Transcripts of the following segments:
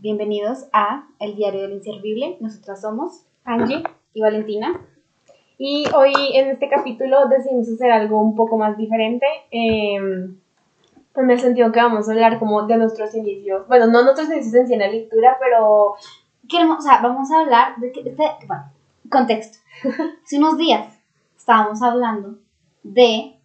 bienvenidos a El Diario del Inservible. Nosotras somos Angie. y Valentina. Y hoy en este capítulo decidimos hacer algo un poco más diferente. eh, en el sentido que vamos a hablar como de nuestros inicios. Bueno, no nuestros inicios en sí en la lectura, pero Queremos, o sea, vamos a hablar de que, este, bueno, contexto. Hace unos días estábamos hablando de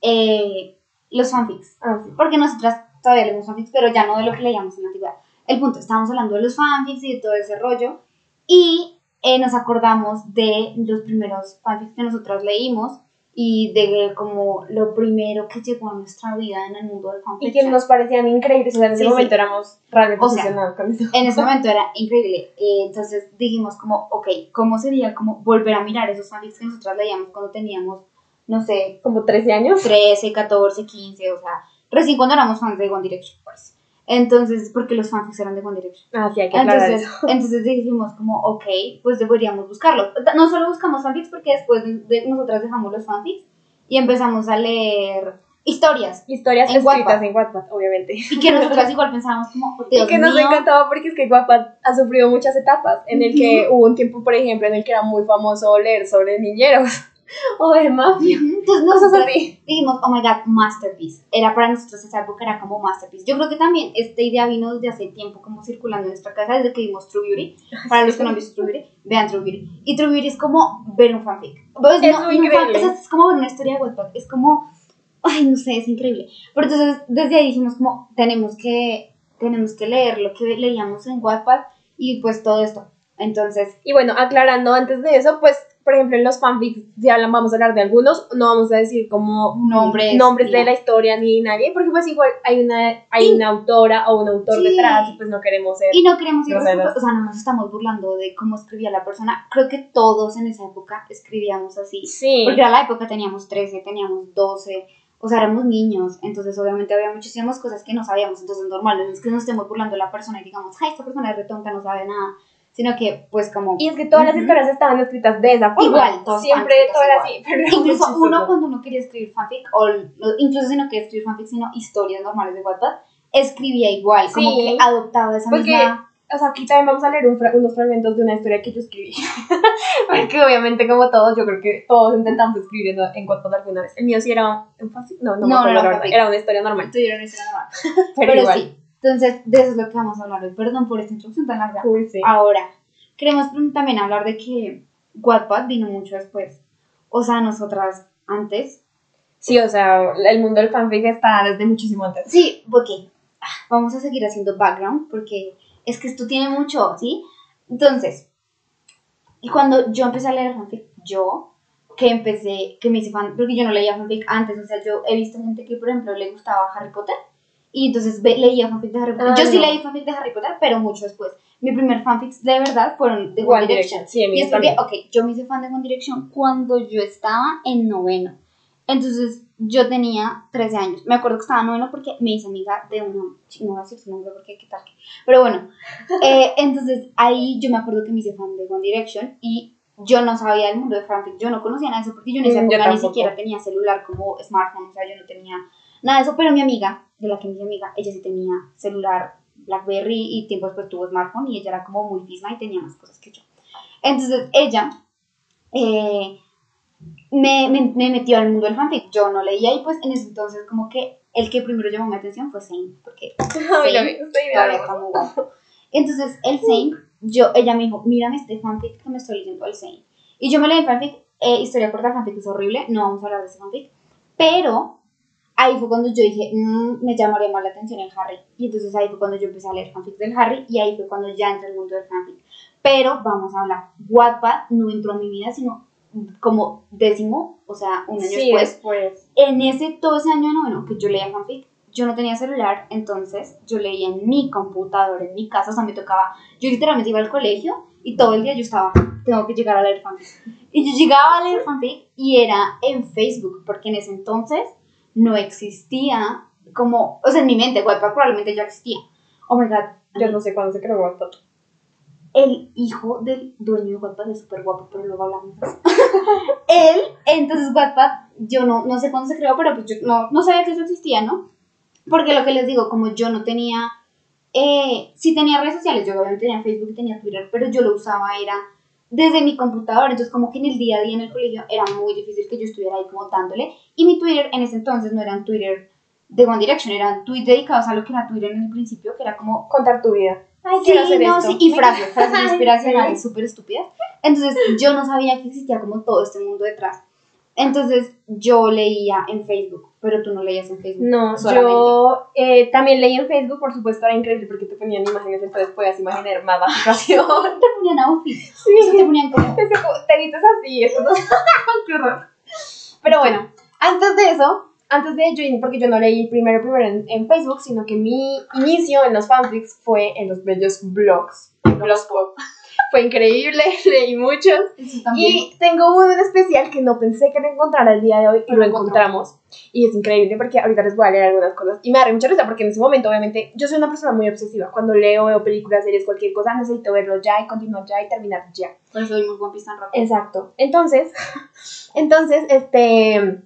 eh, los fanfics. ah, sí. Porque nosotras todavía leemos fanfics, pero ya no de lo que leíamos en la antigüedad. El punto, estábamos hablando de los fanfics y de todo ese rollo. Y eh, nos acordamos de los primeros fanfics que nosotras leímos y de como lo primero que llegó a nuestra vida en el mundo del y fanfic. que nos parecían increíbles. O sea, en ese Sí, momento sí. éramos realmente O sea, con eso. En ese momento era increíble. Eh, entonces dijimos como, ok, ¿cómo sería como volver a mirar esos fanfics que nosotras leíamos cuando teníamos, no sé, Como 13 años. 13, 14, 15, o sea, recién cuando éramos fans de One Direction, pues. Entonces, porque los fanfics eran de One Direction. Ah, sí, hay que Entonces, eso. entonces dijimos como, ok, pues deberíamos buscarlo. No solo buscamos fanfics porque después de, nosotras dejamos los fanfics y empezamos a leer historias. Historias en escritas Wattpad. en Wattpad, obviamente. Y que nosotras igual pensábamos como, oh, Y Dios que nos mío. encantaba porque es que Wattpad ha sufrido muchas etapas, en el que hubo un tiempo, por ejemplo, en el que era muy famoso leer sobre niñeros o de mafia, Entonces nosotros dijimos, oh my god, masterpiece. Era para nosotros esa época, era como masterpiece. Yo creo que también esta idea vino desde hace tiempo como circulando en nuestra casa, desde que vimos True Beauty. Para los que no han visto True Beauty, vean True Beauty. Y True Beauty es como ver un fanfic. Pues, Es no, muy un fan- es como ver una historia de Wattpad. Es como, ay, no sé, es increíble. Pero entonces, desde ahí dijimos como, tenemos que, tenemos que leer lo que leíamos en Wattpad y pues todo esto. Entonces, Y bueno, aclarando antes de eso, pues, por ejemplo, en los fanfics, hablan, vamos a hablar de algunos, no vamos a decir como Nombres, nombres de la historia ni nadie, porque pues igual hay una, hay una autora o un autor Sí. detrás y pues no queremos ser. Y no queremos respeto- o sea, no nos estamos burlando de cómo escribía la persona. Creo que todos en esa época escribíamos así. Sí. Porque a la época teníamos 13, teníamos 12, o sea, éramos niños. Entonces, obviamente, había muchísimas cosas que no sabíamos. Entonces, normal, no es que nos estemos burlando de la persona y digamos, ay, esta persona es retonta, no sabe nada. Sino que, pues, como. Y es que todas las historias estaban escritas de esa forma. Igual, todas Siempre escritas así. Pero Incluso chistoso. uno cuando uno quería escribir fanfic, o incluso si no quería escribir fanfic, sino historias normales de Wattpad, escribía igual, como que adoptaba esa Porque- misma... O sea, aquí también vamos a leer un fra- unos fragmentos de una historia que yo escribí. Porque obviamente, como todos, yo creo que todos intentamos escribir en, Wattpad alguna vez. El mío sí era un fanfic. No, no, No, me acuerdo no era una historia normal. Pero, Pero, igual. sí, entonces de eso es lo que vamos a hablar hoy. Perdón por esta introducción tan larga. Uy, sí. Ahora, queremos también hablar de que Wattpad vino mucho después. O sea, nosotras antes. Sí, o sea, el mundo del fanfic está desde muchísimo antes. Sí, porque ah, vamos a seguir haciendo background porque es que esto tiene mucho, ¿sí? Entonces, y cuando yo empecé a leer fanfic, yo que empecé, que me hice fan, porque yo no leía fanfic antes, o sea, yo he visto gente que, por ejemplo, le gustaba Harry Potter y entonces leía fanfic de Harry Potter. Ah, yo sí no. leí fanfic de Harry Potter, pero mucho después. Mi primer fanfics de verdad fueron de One, One Direction. Direction, sí, Y es porque, también. ok, yo me hice fan de One Direction cuando yo estaba en noveno. Entonces, yo tenía 13 años. Me acuerdo que estaba en noveno porque me hice amiga de una... sí, No voy a decir su nombre porque qué tal. Pero bueno, eh, entonces ahí yo me acuerdo que me hice fan de One Direction y yo no sabía del mundo de fanfic. Yo no conocía nada de eso porque yo en esa Mm, época ni siquiera tenía celular como smartphone. O sea, yo no tenía nada de eso. Pero mi amiga, de la que hice amiga, ella sí tenía celular Blackberry y tiempo después tuvo smartphone y ella era como muy fisma y tenía más cosas que yo. Entonces ella eh, me, me, me metió al mundo del fanfic. Yo no leía y pues en ese entonces como que el que primero llamó mi atención fue Zane, porque guapo. Entonces el Zane, yo, ella me dijo, mírame este fanfic que me estoy leyendo el Zane. Y yo me leí el fanfic, eh, historia corta, fanfic es horrible, no vamos a hablar de ese fanfic, pero ahí fue cuando yo dije, "Mm, me llamaría más la atención el Harry. Y entonces ahí fue cuando yo empecé a leer fanfics del Harry y ahí fue cuando ya entré al mundo del fanfic. Pero vamos a hablar, Wattpad no entró a mi vida sino como décimo, o sea, un año Sí, después. después. En ese, todo ese año noveno que yo leía fanfic, yo no tenía celular, entonces yo leía en mi computador, en mi casa, o sea, me tocaba, yo literalmente iba al colegio y todo el día yo estaba, tengo que llegar a leer fanfic. Y yo llegaba a leer fanfic y era en Facebook, porque en ese entonces no existía como, o sea, en mi mente, Wattpad probablemente ya existía. Oh my god, Yo no sé cuándo se creó Wattpad. el hijo del dueño de Wattpad es súper guapo, pero luego hablamos de eso. Él, entonces Wattpad, yo no, no sé cuándo se creó, pero pues yo no, no sabía que eso existía, ¿no? Porque lo que les digo, como yo no tenía eh, sí tenía redes sociales, yo obviamente tenía Facebook y tenía Twitter, pero yo lo usaba era desde mi computador, entonces como que en el día a día en el colegio era muy difícil que yo estuviera ahí como dándole, y mi Twitter en ese entonces no era un Twitter de One Direction, eran tweets dedicados a lo que era Twitter en el principio, que era como Contar tu vida. Ay, Sí, hacer no, esto. sí, y frases, frases inspiracionales súper estúpidas. Entonces yo no sabía que existía como todo este mundo detrás. Entonces yo leía en Facebook, pero tú no leías en Facebook. No, solamente. yo eh, también leí en Facebook, por supuesto, era increíble porque te ponían imágenes, entonces podías imaginar más la situación. Te ponían outfits. O sea, te ponían como... Te te vistes así, esto no... Qué horror. Pero bueno, antes de eso, antes de yo, porque yo no leí primero, primero en, en Facebook, sino que mi inicio en los fanfics fue en los bellos blogs, en Blogspot. Fue increíble, leí muchos. Y tengo uno en especial que no pensé que lo encontrara el día de hoy y Pero lo encontramos. Y es increíble porque ahorita les voy a leer algunas cosas. Y me da mucha risa porque en ese momento, obviamente, yo soy una persona muy obsesiva. Cuando leo, veo películas, series, cualquier cosa, necesito verlo ya y continuar ya y terminar ya. Por eso vimos One Piece tan rápido. Exacto. Entonces, entonces, este,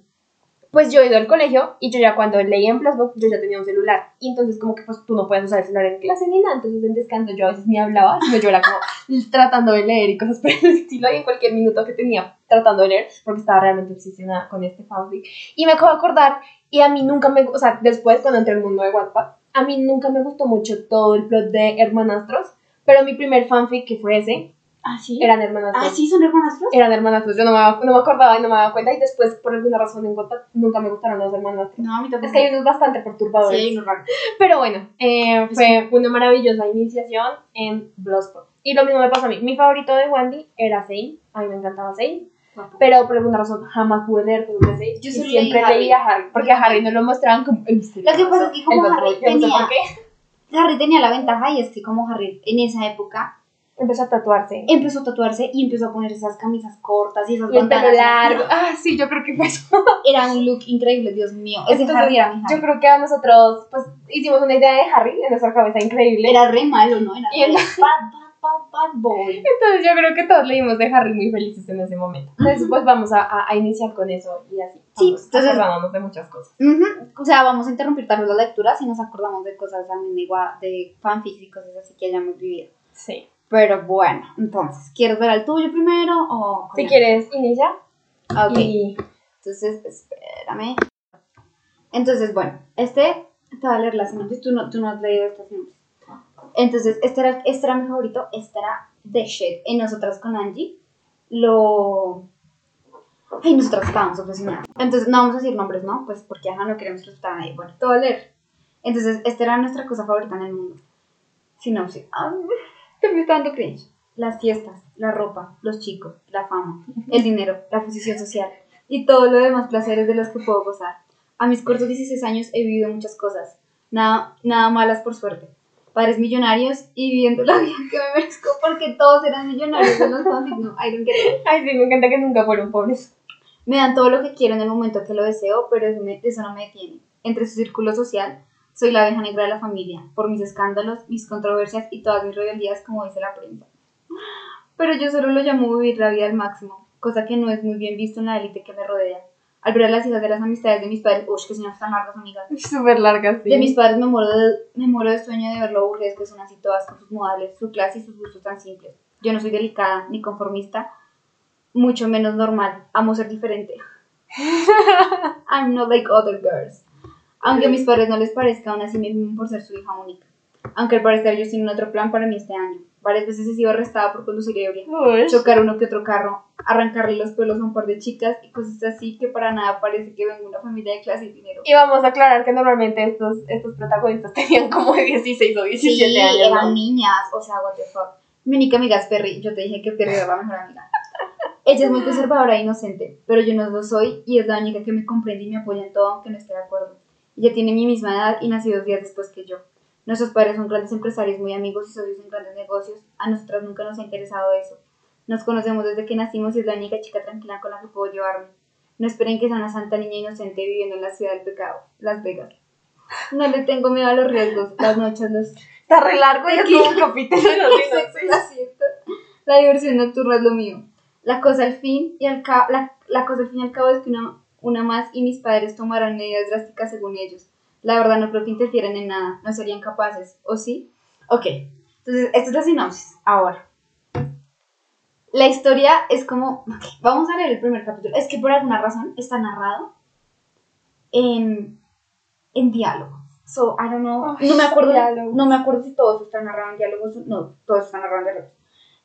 pues yo he ido al colegio y yo ya cuando leía en Plasbook yo ya tenía un celular. Y entonces como que pues tú no puedes usar el celular en clase ni nada. Entonces en descanso yo a veces ni hablaba, sino yo era como tratando de leer y cosas por el estilo. Y en cualquier minuto que tenía tratando de leer, porque estaba realmente obsesionada con este fanfic. Y me acabo de acordar, y a mí nunca me, o sea, después cuando entré al mundo de Wattpad, a mí nunca me gustó mucho todo el plot de hermanastros. Pero mi primer fanfic, que fue ese, Ah, sí. eran hermanastros Ah, sí, son hermanastros. eran hermanastros. Yo no me, no me acordaba y no me daba cuenta. Y después, por alguna razón en Wattpad, nunca me gustaron los hermanastros. No, a mí tampoco. Es que hay unos bastante Sí, perturbadores. hay unos raros. Pero bueno, eh, fue una maravillosa iniciación en Blogspot. Y lo mismo me pasó a mí. Mi favorito de Wandy era Zane. A mí me encantaba Zane. Pero por alguna razón jamás pude leer todo Zane. Yo y siempre leí leí a Harry. Porque a Harry no lo mostraban como el misterio. Lo que pasa es que como Harry tenía- por qué. Harry tenía la ventaja y es que como Harry en esa época Empezó a tatuarse. empezó a tatuarse y empezó a poner esas camisas cortas y esas Y bandanas. largo. Ah, sí, yo creo que fue eso. Era un look increíble, Dios mío. Ese Entonces, Harry era mi Harry. Yo creo que a nosotros, pues, hicimos una idea de Harry en nuestra cabeza increíble. Era re malo, ¿no? Era Y el- bad, bad, bad, bad boy. Entonces yo creo que todos leímos de Harry muy felices en ese momento. Entonces pues vamos a, a- a iniciar con eso y así. Sí, Vamos entonces- acordándonos de muchas cosas. Ujú. O sea, vamos a interrumpir tal vez la lectura si nos acordamos de cosas también de, de fanfics y cosas así que hayamos vivido. Sí. Pero bueno, entonces, ¿quieres ver al tuyo primero o...? Si quieres, inicia. Ok, Y entonces, espérame. Entonces, bueno, este, te voy a leer la sinopsis, tú no, tú no has leído esta sinopsis. Entonces, este era, este era mi favorito, este era The Shit. Y nosotras con Angie lo... Ay, nosotras estábamos obsesionadas. Entonces, no vamos a decir nombres, ¿no? Pues porque ajá, no queremos asustar a nadie. Bueno, a leer. Entonces, esta era nuestra cosa favorita en el mundo. Sinopsis. Ay, te me está dando cringe. Las fiestas, la ropa, los chicos, la fama, el dinero, la posición social y todo lo demás placeres de los que puedo gozar. A mis cortos 16 años he vivido muchas cosas, nada, nada malas por suerte. Padres millonarios y viviendo la vida que me merezco porque todos eran millonarios en los fanfics, no, I don't get it. Ay, sí, me encanta que nunca fueron pobres. Me dan todo lo que quiero en el momento que lo deseo, pero eso, me- eso no me detiene. Entre su círculo social, soy la abeja negra de la familia, por mis escándalos, mis controversias y todas mis rebeldías, como dice la prensa. Pero yo solo lo llamo vivir la vida al máximo, cosa que no es muy bien visto en la élite que me rodea. Al ver a las hijas de las amistades de mis padres, uff, que señoras tan largas, amigas. Súper larga, sí. De mis padres me muero de, me muero de sueño de verlo aburridas que son así todas con sus modales, su clase y sus gustos tan simples. Yo no soy delicada ni conformista, mucho menos normal. Amo ser diferente. I'm not like other girls. Aunque a mis padres no les parezca, aún así me miman por ser su hija única. Aunque al parecer ellos tienen otro plan para mí este año. Varias veces he sido arrestada por conducir ebria, chocar uno que otro carro, arrancarle los pelos a un par de chicas y cosas así que para nada parece que vengo de una familia de clase y dinero. Y vamos a aclarar que normalmente estos, estos protagonistas tenían como 16 o 17 Sí, años. eran ¿no? niñas, o sea, what the fuck. Mi única amiga es Perry, yo te dije que Perry era la mejor amiga. Ella es muy conservadora e inocente, pero yo no lo soy y es la única que me comprende y me apoya en todo aunque no esté de acuerdo. Ella tiene mi misma edad y nació dos días después que yo. Nuestros padres son grandes empresarios, muy amigos y socios en grandes negocios. A nosotras nunca nos ha interesado eso. Nos conocemos desde que nacimos y es la única chica tranquila con la que puedo llevarme. No esperen que sea una santa niña inocente viviendo en la ciudad del pecado, Las Vegas. No le tengo miedo a los riesgos, las noches, los Está re largo y es un capítulo. La diversión nocturna es lo mío. La cosa al fin y al cabo, la, la cosa al fin y al cabo es que una, una más y mis padres tomarán medidas drásticas según ellos. La verdad no creo que interfieran en nada, no serían capaces, ¿o sí? Ok, entonces, esta es la sinopsis. Ahora. La historia es como. vamos a leer el primer capítulo. Es que por alguna razón está narrado en, en diálogo. So, I don't know. No me acuerdo. No me acuerdo si todos están narrados en diálogos. No, todos están narrados en diálogos.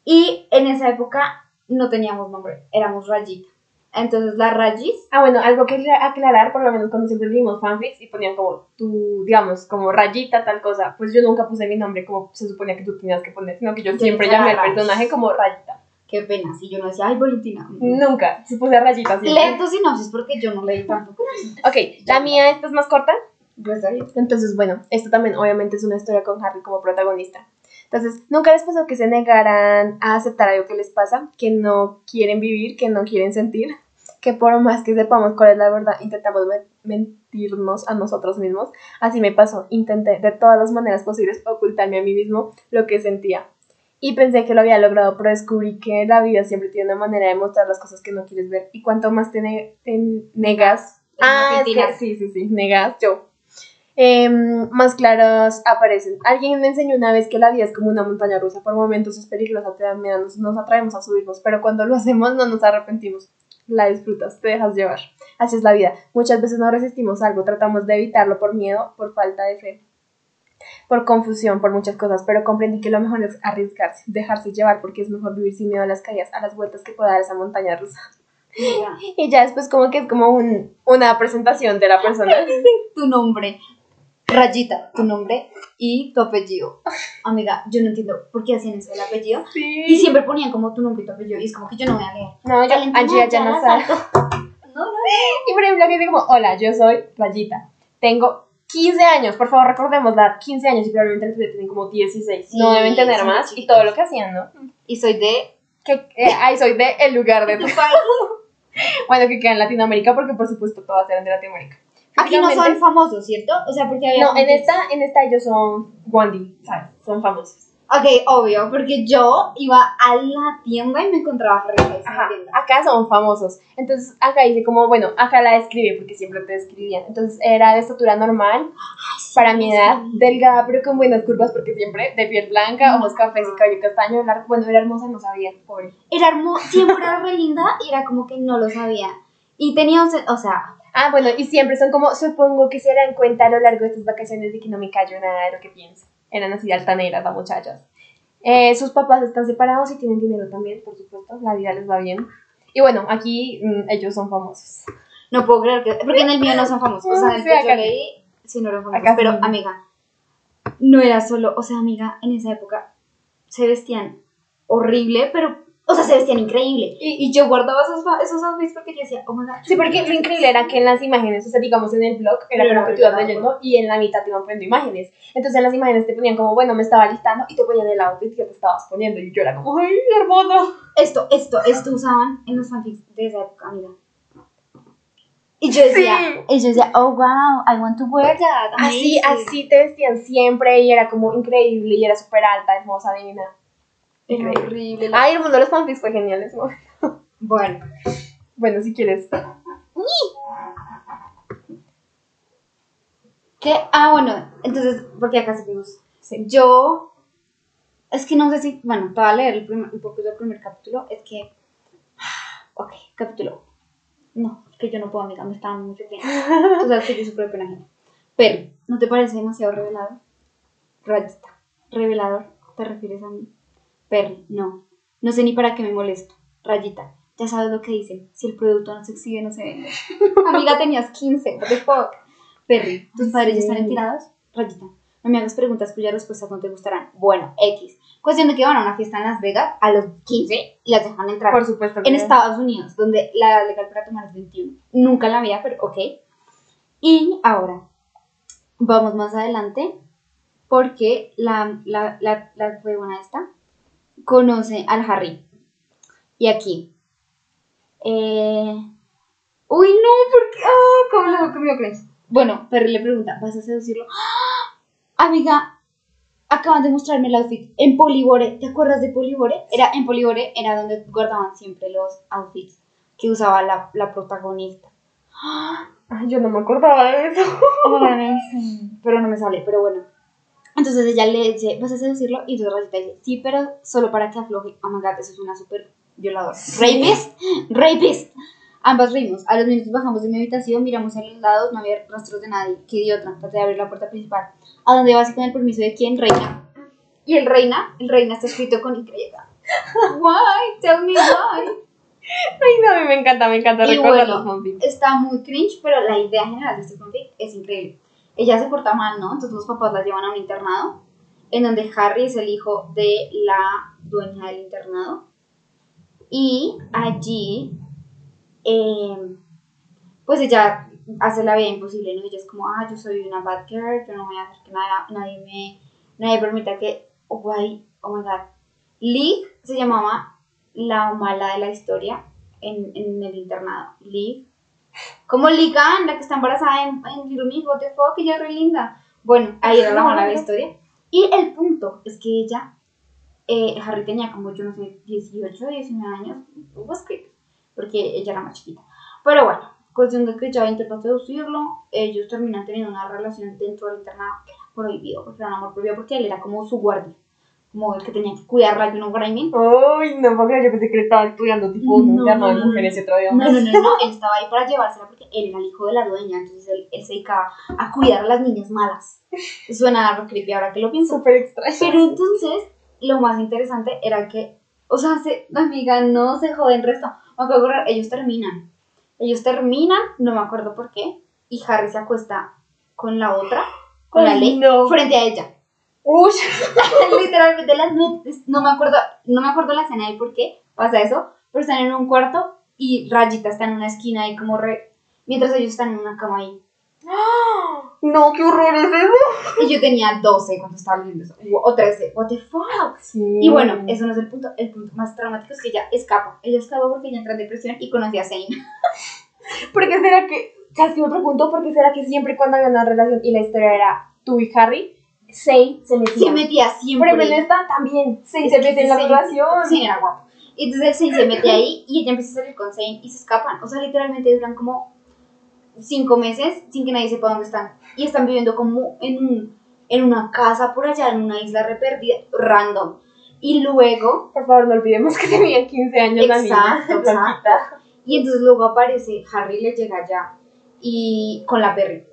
Y en esa época no teníamos nombre. Éramos Rayita. Entonces, la Rayis. Ah, bueno, algo que acla- aclarar, por lo menos cuando siempre leímos fanfics y ponían como tu, digamos, como rayita, tal cosa, pues yo nunca puse mi nombre como se suponía que tú tenías que poner, sino que yo Yo siempre llamé al personaje como rayita. Qué pena. Si yo no decía, ay, Valentina. Nunca, se puse rayita. Lee tu sinopsis porque yo no leí tampoco. Ok, la mía esta es más corta. Pues. Entonces, bueno, esto también obviamente es una historia con Harry como protagonista. Entonces, nunca les pasó que se negaran a aceptar algo que les pasa, que no quieren vivir, que no quieren sentir, que por más que sepamos cuál es la verdad, intentamos men- mentirnos a nosotros mismos. Así me pasó, intenté de todas las maneras posibles ocultarme a mí mismo lo que sentía. Y pensé que lo había logrado, pero descubrí que la vida siempre tiene una manera de mostrar las cosas que no quieres ver. Y cuanto más te, ne- te negas... Ah, es que- mentiras. sí, sí, sí, negas yo em, más claros aparecen. Alguien me enseñó una vez que la vida es como una montaña rusa. Por momentos es peligrosa, te da miedo, nos, nos atraemos a subirnos, pero cuando lo hacemos no nos arrepentimos. La disfrutas, te dejas llevar. Así es la vida. Muchas veces no resistimos algo, tratamos de evitarlo por miedo, por falta de fe, por confusión, por muchas cosas, pero comprendí que lo mejor es arriesgarse, dejarse llevar, porque es mejor vivir sin miedo a las caídas, a las vueltas que pueda dar esa montaña rusa. Mira, Y ya después como que es como un, una presentación de la persona. tu nombre, Rayita, tu nombre y tu apellido. Amiga, yo no entiendo por qué hacían eso del apellido. Y Sí. siempre ponían como tu nombre y tu apellido. Y es como que yo no voy a leer. No, yo, Angie ya no. No, no. Y por ejemplo, que dice como, hola, yo soy Rayita. Tengo 15 años, por favor, recordemos la 15 años y probablemente los tienen como 16. Sí, no deben tener más. Y todo lo que hacían, ¿no? Y soy de. Que, eh, ay, soy de el lugar de tu Bueno, que queda en Latinoamérica porque por supuesto todas eran de Latinoamérica. Aquí no son famosos, ¿cierto? O sea, porque había. No, en esta, en esta ellos son Wandy, ¿sabes? Son famosos. Ok, obvio, porque yo iba a la tienda y me encontraba Styles en la Ajá, tienda. acá son famosos. Entonces, acá dice como, bueno, acá la describe porque siempre te describían. Entonces, era de estatura normal, para mi edad, delgada pero con buenas curvas porque siempre de piel blanca, ojos cafés y cabello castaño, largo. Bueno, era hermosa, no sabía, pobre. Era hermosa, siempre era re linda y era como que no lo sabía. Y tenía O sea, Ah, bueno, y siempre son como, supongo que se darán cuenta a lo largo de estas vacaciones de que no me callo nada de lo que pienso. Eran así altaneras las muchachas. Eh, sus papás están separados y tienen dinero también, por supuesto, la vida les va bien. Y bueno, aquí mm, ellos son famosos. no puedo creer que. Porque en el mío no son famosos. O sea, en el Sí, que acá yo leí, sí no eran famosos. Pero, sí. amiga, no era solo. O sea, amiga, en esa época se vestían horrible, pero. O sea, se vestían increíble. Y- Y, yo guardaba esos, esos outfits porque yo decía, oh my god. Sí, porque lo increíble era que en las imágenes, o sea, digamos en el blog, era como que tú ibas leyendo y en la mitad te iban poniendo imágenes. Entonces en las imágenes te ponían como, bueno, me estaba listando y te ponían el outfit que te estabas poniendo y yo era como, ¡ay, hermoso! Esto, esto, esto usaban en los fanfics de esa época, amiga. Y yo decía, Sí. y yo decía, oh wow, I want to wear that. Así, amazing". así te vestían siempre y era como increíble y era súper alta, hermosa, divina. Increíble. horrible. Ay, el mundo de los fanfics fue genial, es muy- Bueno, Bueno, si quieres. ¿qué? Ah, bueno, entonces, porque acá seguimos. Sí. Yo, es que no sé si, bueno, te voy a leer el primer, un poco del primer capítulo. Es que, ok, capítulo. No, es que yo no puedo, amiga, me está dando mucho tiempo. Tú sabes que yo de pena ajena. Pero, ¿no te parece demasiado revelador? Rayita, revelador, ¿te refieres a mí? Perry, no. No sé ni para qué me molesto. Rayita, ya sabes lo que dicen. Si el producto no se exhibe, no se vende. Amiga, tenías 15. What the fuck? Perry, ¿tus padres ya están enterados? Rayita, no me hagas preguntas cuyas respuestas no te gustarán. Bueno, X. Cuestión de que van a una fiesta en Las Vegas a los 15 y las dejan entrar. Por supuesto. que en. Estados Unidos, donde la legal para tomar es 21. Nunca la había, pero ok. Y ahora, vamos más adelante, porque la, la, la, la huevona esta conoce al Harry. Y aquí. Eh, uy, no, porque. ¡Ah! ¿Cómo lo me crees? Bueno, Perry le pregunta: ¿vas a seducirlo? ¡Ah! Amiga, acaban de mostrarme el outfit en Polibore. ¿Te acuerdas de Polibore? Era, en Polibore era donde guardaban siempre los outfits que usaba la, la protagonista. ¡Ah! Ay, yo no me acordaba de eso. Pero no me sale, pero bueno. Entonces ella le dice, ¿vas a seducirlo? Y entonces Rayita dice, sí, pero solo para que afloje. Oh my god, eso es una súper violadora. Rapist, rapist. Ambas rimos. A los minutos bajamos de mi habitación, miramos a los lados, no había rastros de nadie. Qué idiota, traté de abrir la puerta principal. ¿A dónde vas y con el permiso de quién? Reina. Y el reina, el reina está escrito con Y. Why? Tell me why. Ay, no, a mí me encanta, me encanta recordar bueno. Está muy cringe, pero la idea general de este fanfic es increíble. Ella se porta mal, ¿no? Entonces los papás la llevan a un internado, en donde Harry es el hijo de la dueña del internado. Y allí, eh, pues ella hace la vida imposible, ¿no? Ella es como, ah, yo soy una bad girl, yo no voy a hacer que nada, nadie me, nadie permita que, oh, guay, oh my god. Liv se llamaba la mala de la historia en, en el internado. Liv. Como Ligan, la que está embarazada en, en what the fuck, ella re linda. Bueno, ahí era la mala historia. Y el punto es que ella, eh, Harry tenía como, yo no sé, 18, 19 años, was creepy, porque ella era más chiquita. Pero bueno, cuestión de que ella intentó seducirlo, ellos terminan teniendo una relación dentro del internado, que era prohibido, porque era amor prohibido, porque él era como su guardia, como el que tenía que cuidarla, you know what I mean? Ay, no, porque yo pensé que le estaba estudiando tipo un No, internado de no, mujeres y otro de No, hombres. no, no, no, él estaba ahí para llevársela porque él era el hijo de la dueña, entonces él, él se dedicaba a cuidar a las niñas malas. Suena algo creepy ahora que lo pienso. Súper extraño. Pero entonces, lo más interesante era que, o sea, se, amiga, no se joden resto. Me acuerdo, ellos terminan. Ellos terminan, no me acuerdo por qué, y Harry se acuesta con la otra, con la ley, no. frente a ella. Uy, Literalmente las nudes, no me acuerdo, no me acuerdo la escena y por qué pasa eso, pero están en un cuarto y Rayita está en una esquina y como re, mientras ellos están en una cama ahí. no, qué horror es eso. Y yo tenía 12 cuando estaba viendo eso, o 13, what the fuck. Y bueno, eso no es el punto, el punto más traumático es que ella escapa, ella escapa porque ella entra en depresión y conoce a Zane. ¿Por qué será que, casi otro punto, por qué será que siempre cuando había una relación y la historia era tú y Harry, Zane se metía? Se metía siempre. Pero en esta también, Es se mete en la relación. Sí, era guapo. Entonces Zane se mete ahí y ella empieza a salir con Zane y se escapan. O sea, literalmente duran como cinco meses sin que nadie sepa dónde están. Y están viviendo como en, un, en una casa por allá, en una isla re perdida, random. Y luego, Por favor, no olvidemos que tenía 15 años la niña. Exacto, exacto. Y entonces luego aparece, Harry le llega allá y con la Perry.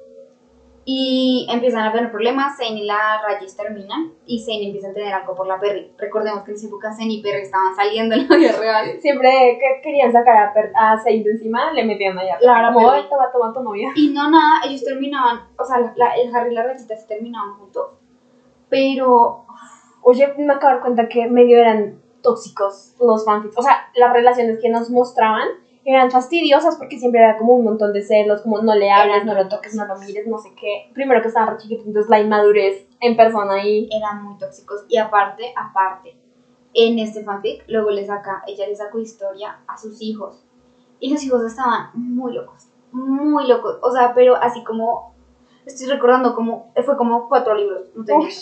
Y empiezan a tener problemas, Zane y la Rayis terminan y Zane empieza a tener algo por la Perry. Recordemos que en esa época Zane y Perry estaban saliendo en la vida real. Siempre que querían sacar a, Per- a Zane de encima, le metían allá. Claro, Como, "Ay, toma, toma tu novia. Y no nada, ellos terminaban, o sea, la- la- el Harry y la Rayita se terminaban juntos. Pero Oye, me acabo de dar cuenta que medio eran tóxicos los fanfics. O sea, las relaciones que nos mostraban eran fastidiosas porque siempre era como un montón de celos, como no le hables, no lo toques, no lo mires, no sé qué. Primero que estaba re chiquito, entonces la inmadurez en persona ahí. eran muy tóxicos. Y aparte, aparte, en este fanfic, luego le saca, ella le sacó historia a sus hijos. Y los hijos estaban muy locos, muy locos. O sea, pero así como, estoy recordando como, fue como cuatro libros, no te Uy. miento.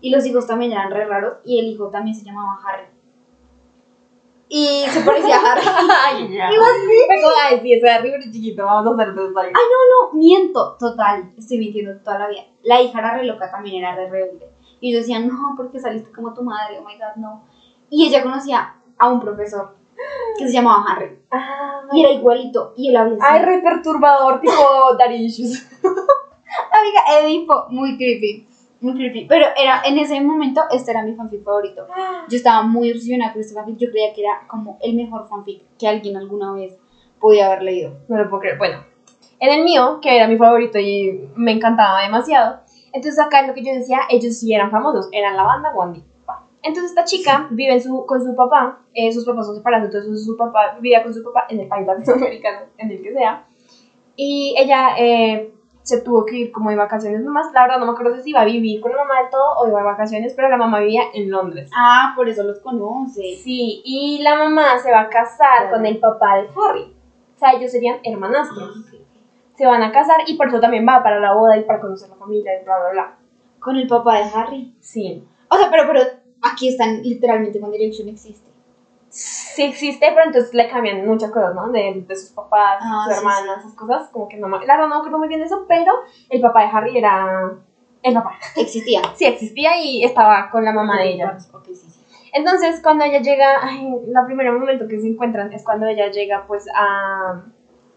Y los hijos también eran re raros y el hijo también se llamaba Harry. Y se parecía a Harry. Ay, ya. Y vos sí. Me de decir, ese Harry era chiquito, vamos a hacer dos Ay, no, no, miento, total, estoy mintiendo toda la vida. La hija era re loca, también era re rebelde. Y yo decía, no, porque saliste como tu madre, oh my god, no. Y ella conocía a un profesor que se llamaba Harry. Ah, Y era igualito, y él había sido- Ay, re perturbador, tipo Daddy Issues. Amiga, Edipo, muy creepy, muy creepy. Pero era, en ese momento, este era mi fanfic favorito. Yo estaba muy obsesionada con este fanfic, yo creía que era como el mejor fanfic que alguien alguna vez podía haber leído. No lo puedo creer. Bueno, en el mío, que era mi favorito y me encantaba demasiado, entonces acá lo que yo decía, ellos sí eran famosos, eran la banda Wandy. Entonces esta chica vive en su, con su papá, eh, sus papás son separados, entonces su papá vivía con su papá en el país latinoamericano, en el que sea, y ella eh, se tuvo que ir como de vacaciones nomás, la verdad no me acuerdo si iba a vivir con la mamá del todo o iba de vacaciones, pero la mamá vivía en Londres. Ah, por eso los conoce. Sí, y la mamá se va a casar Claro. con el papá de Harry. O sea, ellos serían hermanastros. Se van a casar y por eso también va para la boda y para conocer la familia y bla, bla, bla. Con el papá de Harry. Sí. O sea, pero, pero aquí están literalmente One Direction existe. Sí existe, pero entonces le cambian muchas cosas, ¿no? De, de sus papás, Ah, sus sí, hermanas, esas cosas. Como que no me... La verdad no acuerdo muy bien eso, pero el papá de Harry era El papá. Existía. Sí, existía y estaba con la mamá de ella. Sí, sí. Entonces, cuando ella llega, ay, el primer momento que se encuentran es cuando ella llega, pues, a,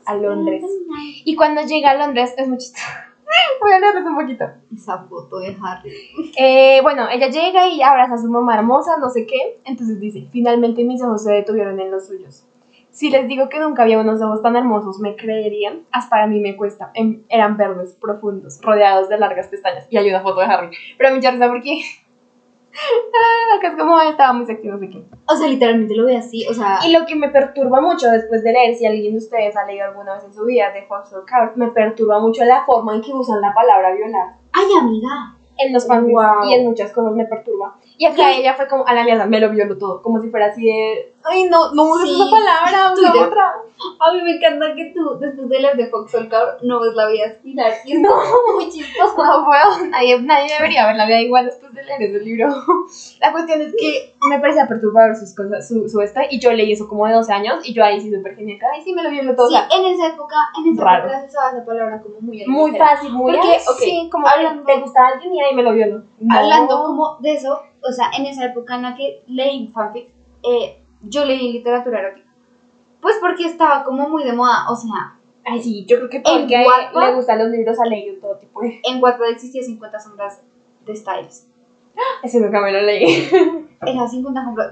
a Londres. Y cuando llega a Londres, es muy chistoso. Voy a leerles un poquito. Esa foto de Harry. Eh, bueno, ella llega y abraza a su mamá hermosa, no sé qué. Entonces dice, finalmente mis ojos se detuvieron en los suyos. Si les digo que nunca había unos ojos tan hermosos, ¿me creerían? Hasta a mí me cuesta. Em- eran verdes, profundos, rodeados de largas pestañas. Y hay una foto de Harry. Pero a mí ya porque... Acá es como estaba muy sexy, no sé qué. O sea, literalmente lo ve así. O sea, Y lo que me perturba mucho después de leer, si alguien de ustedes ha leído alguna vez en su vida de Foxtrot Card, me perturba mucho la forma en que usan la palabra violar. ay, amiga. En los fanfics Wow. y en muchas cosas me perturba. Y acá ella fue como, a la mierda, me lo violó todo. Como si fuera así de, ay, no, no uses Sí. esa palabra, usa Twitter. otra. A mí me encanta que tú, después de leer de Fox Car, no ves la vida espiral. Y es No. muy chistoso. No puedo, nadie, nadie debería ver la vida igual después de leer ese libro. La cuestión es que me parecía perturbador sus cosas, su, su esta, y yo leí eso como de 12 años, y yo ahí sí súper genial, ay, sí me lo violó todo. Sí, o sea, en esa época, en esa Raro. época se usaba esa palabra como muy muy ligera. fácil, muy Porque, ay, ok, sí, como hablando- te gusta alguien y ahí me lo violó. No. Hablando como de eso, o sea, en esa época en la que leí fanfics, eh, yo leí literatura erótica. Pues porque estaba como muy de moda, o sea, Ay, sí, yo creo que todo En Wattpad- le gustan los libros ha leído todo tipo de... en Wattpad existía 50 sombras de Styles. Ese nunca me lo leí. Era 50 sombras.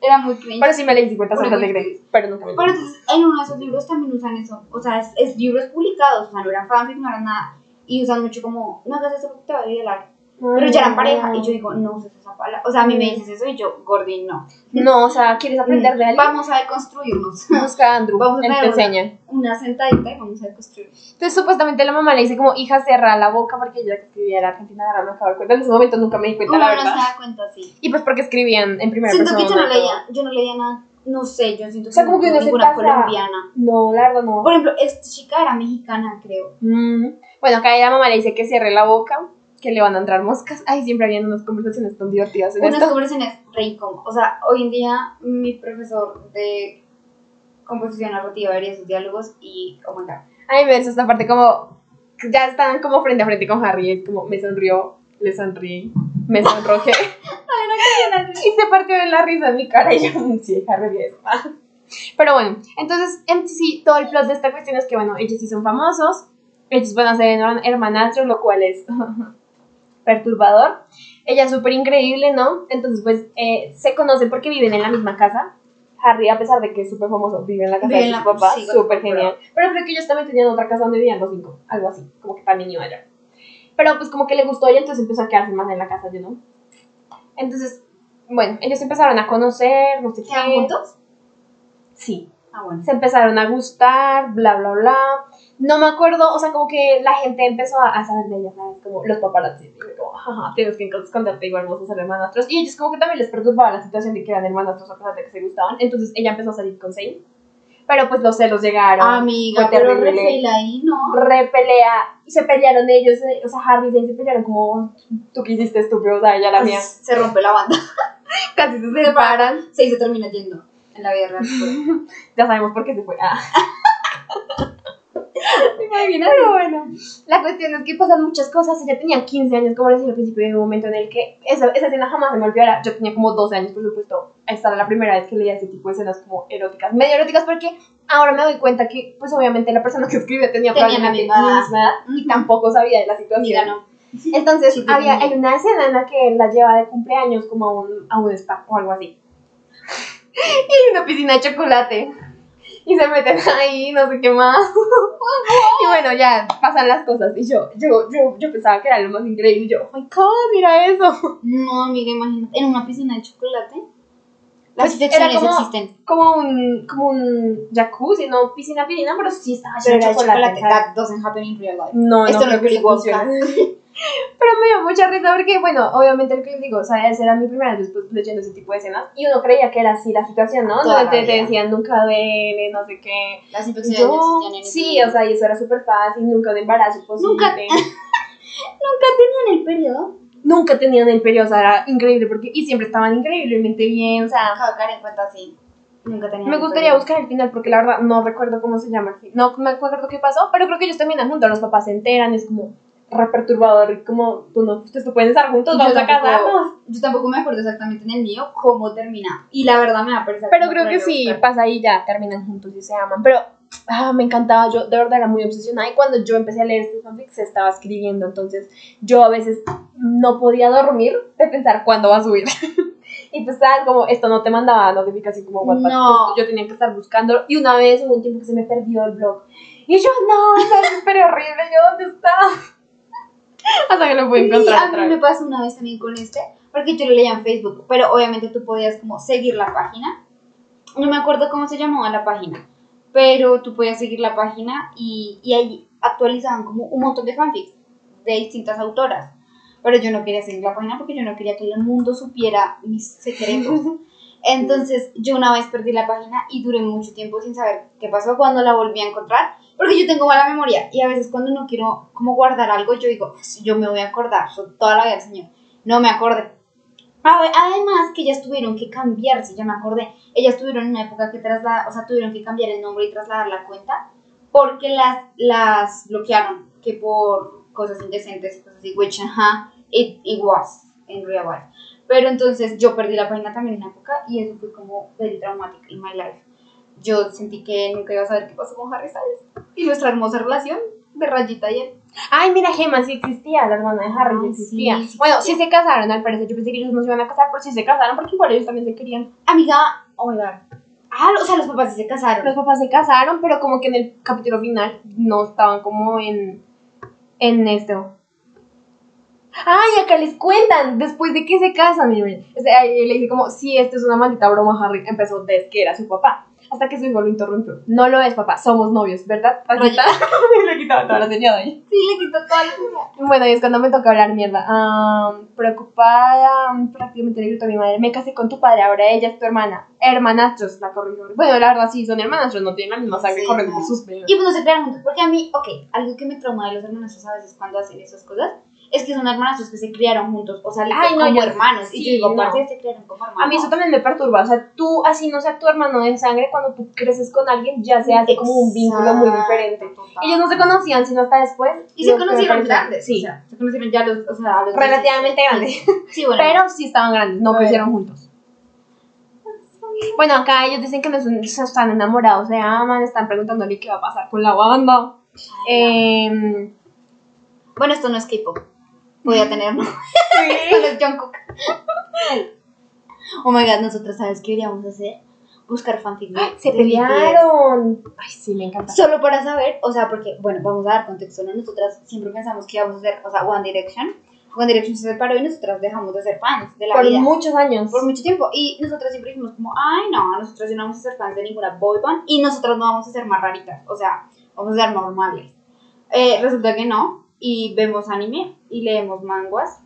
Era muy cringe. Pero sí me leí 50 Por sombras de. Grey, pero nunca me Pero entonces, en uno de esos libros también usan eso. O sea, es, es libros publicados, o sea, no eran fanfics, no eran nada. Y usan mucho como, no hagas eso porque te va a violar. Pero ya eran pareja. Y yo digo, no uses esa palabra. O sea, a mí me dices eso y yo, Gordy, no. No, o sea, ¿quieres aprender de alguien? Vamos a deconstruirnos. Busca a Andrew, Vamos a él te tener una- enseña. Una sentadita y vamos a deconstruir. Entonces, supuestamente la mamá le dice como, hija, cierra la boca porque ella que escribía era argentina, ahora me acabo de cuenta. En ese momento nunca me di cuenta, Uno la no se verdad. da cuenta, sí. Y pues porque escribían en primera Siento que persona. yo no leía, yo no leía nada. No sé, yo siento que O sea, como no que se ninguna colombiana. No, la verdad no. Por ejemplo, esta chica era mexicana, creo. Mm. Bueno, acá la mamá le dice que cierre la boca, que le van a entrar moscas. Ay, siempre habían unas conversaciones tan divertidas en Unas esto. conversaciones re incómodas. O sea, hoy en día mi profesor de composición narrativa vería sus diálogos y, oh my god. Ay, me esta parte como, ya están como frente a frente con Harry, es como, me sonrió, le sonríe, me sonrojé. y se partió de la risa en mi cara y yo, sí, Harry bien. Pero bueno, entonces, en sí, todo el plot de esta cuestión es que, bueno, ellos sí son famosos, ellos van a ser herman- hermanastros, lo cual es perturbador. Ella es súper increíble, ¿no? Entonces, pues, eh, se conocen porque viven en la misma casa. Harry, a pesar de que es súper famoso, vive en la casa Vive de en su la- papá, sí, súper genial. Pero creo que ellos también tenían otra casa donde vivían los cinco, algo así, como que también iba allá. Pero pues como que le gustó a ella, entonces empezó a quedarse más en la casa, ¿no? Entonces, bueno, ellos empezaron a conocer, no sé ¿Quedan qué. juntos? Sí, Ah, bueno. se empezaron a gustar, bla, bla, bla. No me acuerdo, o sea, como que la gente empezó a, a saber de ella, ¿sabes? Como los paparazzi, como, jaja, tienes que esconderte igual, vamos a ser hermanastros. Y ellos como que también les perturbaba la situación de que eran hermanastros a pesar de que se gustaban. Entonces ella empezó a salir con Zane. Pero pues los celos llegaron. Amiga, fue pero. Rafael ahí, ¿no? Re pelea, y se pelearon ellos, eh, o sea, Harry y Zane se pelearon como, tú que hiciste estúpido, o sea, ella la mía. Se rompe la banda. Casi se separan. Sí, se termina yendo en la pues. Ya sabemos por qué se fue. Ah. Pero bueno, la cuestión es que pasan muchas cosas. Ella tenía 15 años, como les dije al principio, hubo un momento en el que esa, esa escena jamás se me olvidará. Yo tenía como 12 años, por supuesto. Esta era la primera vez que leía ese tipo de escenas como eróticas, medio eróticas, porque ahora me doy cuenta que, pues obviamente, la persona que escribe tenía, Tenía probablemente la misma mi misma edad y tampoco sabía de la situación. Amiga, no. Entonces, Sí, había, hay una escena en la que él la lleva de cumpleaños como a un, a un spa o algo así. y una piscina de chocolate. Y se meten ahí, no sé qué más. y bueno, ya pasan las cosas. Y yo, yo, yo, yo pensaba que era lo más increíble. Y yo, oh my god, mira eso. No, amiga, imagínate. En una piscina de chocolate. Pues, Las era como- existen. Como un, como un jacuzzi, no piscina, piscina, pero sí estaba lleno de chocolate. chocolate. That doesn't happen in real life. No, Esto no, no es que Wonka. funcione. Pero me dio mucha risa porque, bueno, obviamente lo que les digo, o sea, esa era mi primera vez después leyendo ese tipo de escenas y uno creía que era así la situación, ¿no? Donde te, te decían nunca duele, no sé qué. Las Yo, en ese sí, o sea, y eso era súper fácil, nunca de embarazo posible. Nunca- ¿Nunca tenían el periodo? Nunca tenían el periodo, o sea, era increíble porque, y siempre estaban increíblemente bien, o sea. Caer en cuenta así. Nunca tenían Me el gustaría periodo. buscar el final porque la verdad no recuerdo cómo se llama el fin. No me acuerdo qué pasó, pero creo que ellos terminan juntos, los papás se enteran, es como re perturbador, y como tú no, ustedes no pueden estar juntos, vamos a tampoco- casarnos. Yo tampoco me acuerdo exactamente en el mío cómo termina. Y la verdad me va a parecer. Pero creo que sí, loca. pasa y ya, terminan juntos y se aman. Pero ah, me encantaba, yo de verdad era muy obsesionada y cuando yo empecé a leer este fanfic se estaba escribiendo, entonces yo a veces no podía dormir de pensar cuándo va a subir. y pues estaba como, esto no te mandaba notificación como WhatsApp, No. pues, yo tenía que estar buscando y una vez hubo un tiempo que se me perdió el blog. Y yo, no, eso es súper horrible, yo, ¿dónde está? Hasta que lo pude Sí, encontrar a otra mí me pasó una vez también con este, porque yo lo leía en Facebook, pero obviamente tú podías como seguir la página. No me acuerdo cómo se llamaba la página, pero tú podías seguir la página y, y ahí actualizaban como un montón de fanfics de distintas autoras. Pero yo no quería seguir la página porque yo no quería que el mundo supiera mis secretos. Entonces yo una vez perdí la página y duré mucho tiempo sin saber qué pasó cuando la volví a encontrar. Porque yo tengo mala memoria y a veces cuando no quiero como guardar algo, yo digo, "Pues, yo me voy a acordar, so- toda la vida Señor. No me acordé. Además que ellas tuvieron que cambiarse, ya me acordé. Ellas tuvieron una época que trasladar, o sea, tuvieron que cambiar el nombre y trasladar la cuenta porque las, las bloquearon, que por cosas indecentes cosas así, which, ajá, it, it was in real life. Pero entonces yo perdí la página también en una época y eso fue como very traumatic in my life. Yo sentí que nunca iba a saber qué pasó con Harry Styles y nuestra hermosa relación de Rayita y él. Ay, mira, Gemma, sí existía, la hermana de Harry Ay, existía. sí, sí bueno, sí se casaron, al parecer. Yo pensé que ellos no se iban a casar, pero sí se casaron porque igual ellos también se querían. Amiga, oh my god. Ah, o sea, los papás sí se casaron. Los papás se casaron, pero como que en el capítulo final no estaban como en, en esto. Ay, acá les cuentan, después de que se casan, miren. O sea, le dice como, sí, esto es una maldita broma, Harry. Empezó desde que era su papá. Hasta que su hijo lo interrumpió. No lo es, papá, somos novios, ¿verdad? Rayita? le quitaba toda la señal ahí. Sí, le quitó toda la vida. Bueno, y es cuando me toca hablar mierda. Am, preocupada, am, prácticamente le grito a mi madre, me casé con tu padre, ahora ella es tu hermana. Hermanastros, la corrijo. Bueno, la verdad sí, son hermanastros, no tienen la misma sangre Sí, corriendo por sus venas. Y pues no se crearon juntos. Porque a mí, ok, algo que me trauma de los hermanastros a veces cuando hacen esas cosas es que son hermanastros que se criaron juntos. O sea, Ay, como hermanos. y sí, yo digo, no. se criaron como hermanos. A mí eso también me perturba, o sea, tú, así no sea tu hermano de sangre, cuando tú creces con alguien ya se hace como un vínculo muy diferente. total. Ellos no se conocían, sino hasta después. Y se conocieron grandes. Sí, O sea, se conocieron ya los, o sea, los relativamente 16. grandes. Sí, bueno. Pero sí estaban grandes, no crecieron juntos. Bueno, acá ellos dicen que no son- están enamorados, se aman, están preguntándole qué va a pasar con la banda. Eh, Bueno, esto no es K-pop. Podía tener, ¿no? Esto no es Jungkook. Oh my god, nosotros, ¿sabes qué deberíamos hacer? Buscar fanfic de, se de BTS. pelearon. Ay, sí, me encanta. Solo para saber, o sea, porque, bueno, vamos a dar contexto, ¿no? Nosotras siempre pensamos que íbamos a hacer, o sea, One Direction. One Direction se separó y nosotras dejamos de ser fans de la Por vida. muchos años. por mucho tiempo. Y nosotras siempre dijimos como, ay, no, nosotros ya no vamos a ser fans de ninguna boy band y nosotras no vamos a ser más raritas, o sea, vamos a ser normales. Eh, resulta que no, y vemos anime y leemos manguas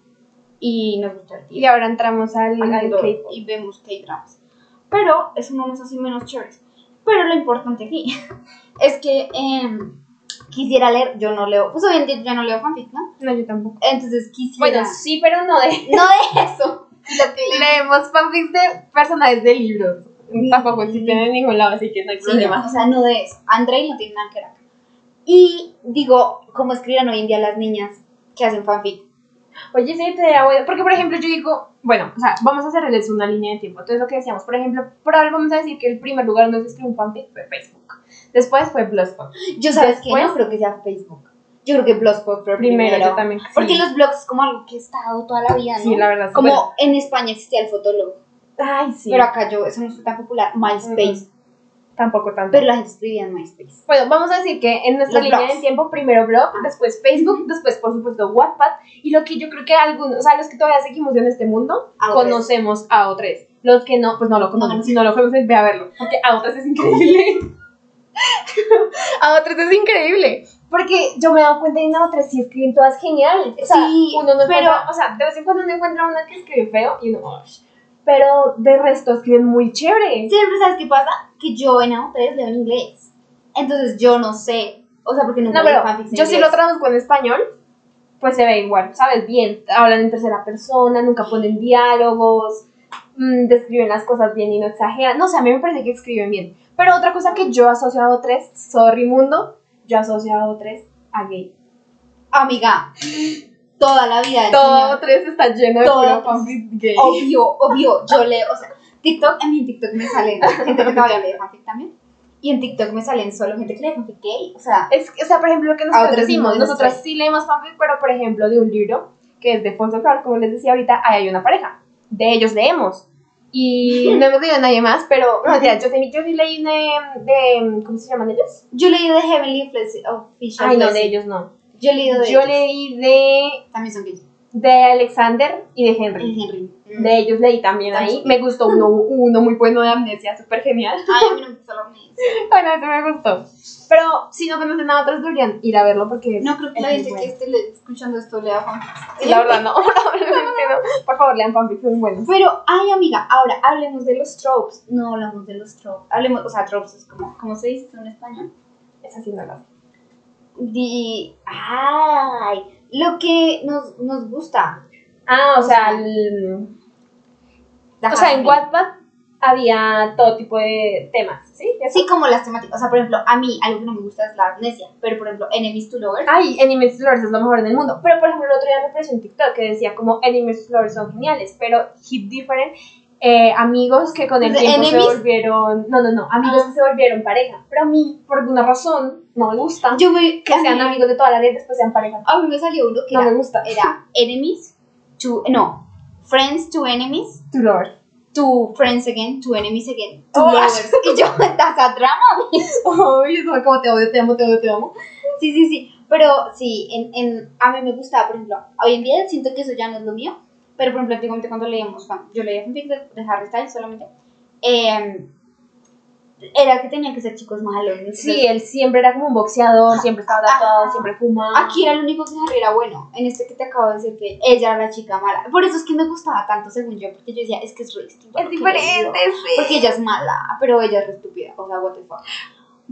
y nos gusta el Y ahora entramos al, al K-pop. y vemos K-dramas. Pero eso no nos hace menos chéveres. Pero lo importante aquí es que em, quisiera leer, yo no leo, pues obviamente yo no leo fanfic, ¿no? No, yo tampoco. Entonces quisiera... Bueno, sí, pero no de. no de eso. Lo que le- Leemos fanfics de personajes de libros. Tampoco existen en ningún lado, así que no hay Sí, problema. no, o sea, no de eso. Andrei no tiene nada que ver acá. Y digo, como escriben hoy en día las niñas que hacen fanfic. Oye, sí, te da. Porque, por ejemplo, yo digo, bueno, o sea, vamos a hacerles una línea de tiempo. Entonces, lo que decíamos, por ejemplo, por ahora vamos a decir que el primer lugar donde se escribió un fanfic fue Facebook. Después fue Blogspot. Yo sabes que Después- no creo que sea Facebook. Yo creo que Blogspot fue Primero, primero. yo también. Porque sí. los blogs es como algo que ha estado toda la vida, ¿no? Sí, la verdad. Como Bueno, en España existía el fotolog. ay, sí. Pero acá yo, eso no fue tan popular. MySpace. Tampoco tanto. Pero la gente escribía en MySpace. Bueno, vamos a decir que en nuestra Los línea blogs. de tiempo, primero blog, después Facebook, después, por supuesto, Wattpad, y lo que yo creo que algunos, o sea, los que todavía seguimos en este mundo, A O3. conocemos a O3. Los que no, pues no lo conocen. No. Si no lo conoces, ve a verlo. Porque a O3 es increíble. a O3 es increíble. Porque yo me he dado cuenta de una O3 sí escriben todas genial. O sea, Sí, uno no pero- encuentra, o sea, de vez en cuando uno encuentra una que escribe feo y uno, "Ush". Pero de resto escriben muy chévere. Siempre, ¿sabes qué pasa? Que yo en A3 leo en inglés. Entonces yo no sé. O sea, porque nunca No, leo fanfics en yo sí inglés. lo traduzco en español, pues se ve igual, ¿sabes? Bien, hablan en tercera persona, nunca ponen diálogos, mm, describen las cosas bien y no exageran. No sé, a mí me parece que escriben bien. Pero otra cosa que yo he asociado tres, sorry mundo, yo he asociado tres a gay. Amiga, toda la vida. Todo tres está lleno de Todo gay. Obvio, obvio. Yo leo, o sea, TikTok, en mi TikTok me salen gente que todavía lee fanfic también. Y en TikTok me salen solo gente que lee fanfic gay. O sea, Es, o sea, por ejemplo, lo que A nosotros otros decimos, no les nosotros trae. sí leemos fanfic, pero por ejemplo, de un libro que es de Fondo Clark, como les decía ahorita, ahí hay una pareja. De ellos leemos. Y no hemos leído a nadie más, pero, no, ya, yo, yo sí leí de, de, ¿cómo se llaman ellos? yo leí de Heavenly Flesh- Official Ay, no, de ellos no. Yo he leído de Yo ellos. leí de, También son gays. de Alexander y de Henry. En Henry. De ellos leí también ahí. Me gustó uno, uno muy bueno de amnesia, súper genial. Ay, a mí no me gusta la amnesia. Bueno, ese me gustó. Pero si no conocen a otros, deberían ir a verlo porque No creo que la es gente que esté escuchando esto lea fanfics. La verdad, no. No. Por favor, lean fanfics, son buenos. Pero, ay, amiga, ahora hablemos de los tropes. No hablamos de los tropes. Hablemos, o sea, tropes es como, ¿cómo se dice en español? Esa sí no sé. Di, ay, lo que nos, nos gusta. Ah, o sea, el- o sea, en Wattpad había todo tipo de temas, ¿sí? ¿Eso? Sí, como las temáticas. O sea, por ejemplo, a mí algo que no me gusta es la amnesia. Pero, por ejemplo, Enemies to Lovers. Ay, Enemies to Lovers es lo mejor en el mundo. Pero, por ejemplo, el otro día me apareció en TikTok que decía como Enemies to Lovers son geniales, pero Hit Different, eh, amigos que con el ¿De tiempo enemies? se volvieron... No, no, no, amigos Ah. que se volvieron pareja. Pero a mí, por alguna razón, no me gusta Yo me. que a sean mí- amigos de toda la vida después sean pareja. A mí me salió uno que No era, me gusta. era Enemies to. No. Friends to Enemies. To Lovers. To Friends again. To Enemies again. To Oh. Lovers. Y yo, esa trama. Ay, eso fue como te odio, te amo, te odio, te amo. Sí, sí, sí. Pero sí, en, en, a mí me gustaba, por ejemplo, hoy en día siento que eso ya no es lo mío. Pero, por ejemplo, antiguamente cuando leíamos, yo leía fanfic de, de Harry Styles solamente, eh, era que tenían que ser chicos malos. entonces, Sí, él siempre era como un boxeador, siempre estaba tatuado, siempre fumaba. Aquí era el único que Harry era bueno. En este que te acabo de decir que ella era la chica mala. Por eso es que me gustaba tanto, según yo, porque yo decía, es que es re distinto. es diferente, sí. Porque ella es mala, pero ella es re estúpida. O sea, what the fuck.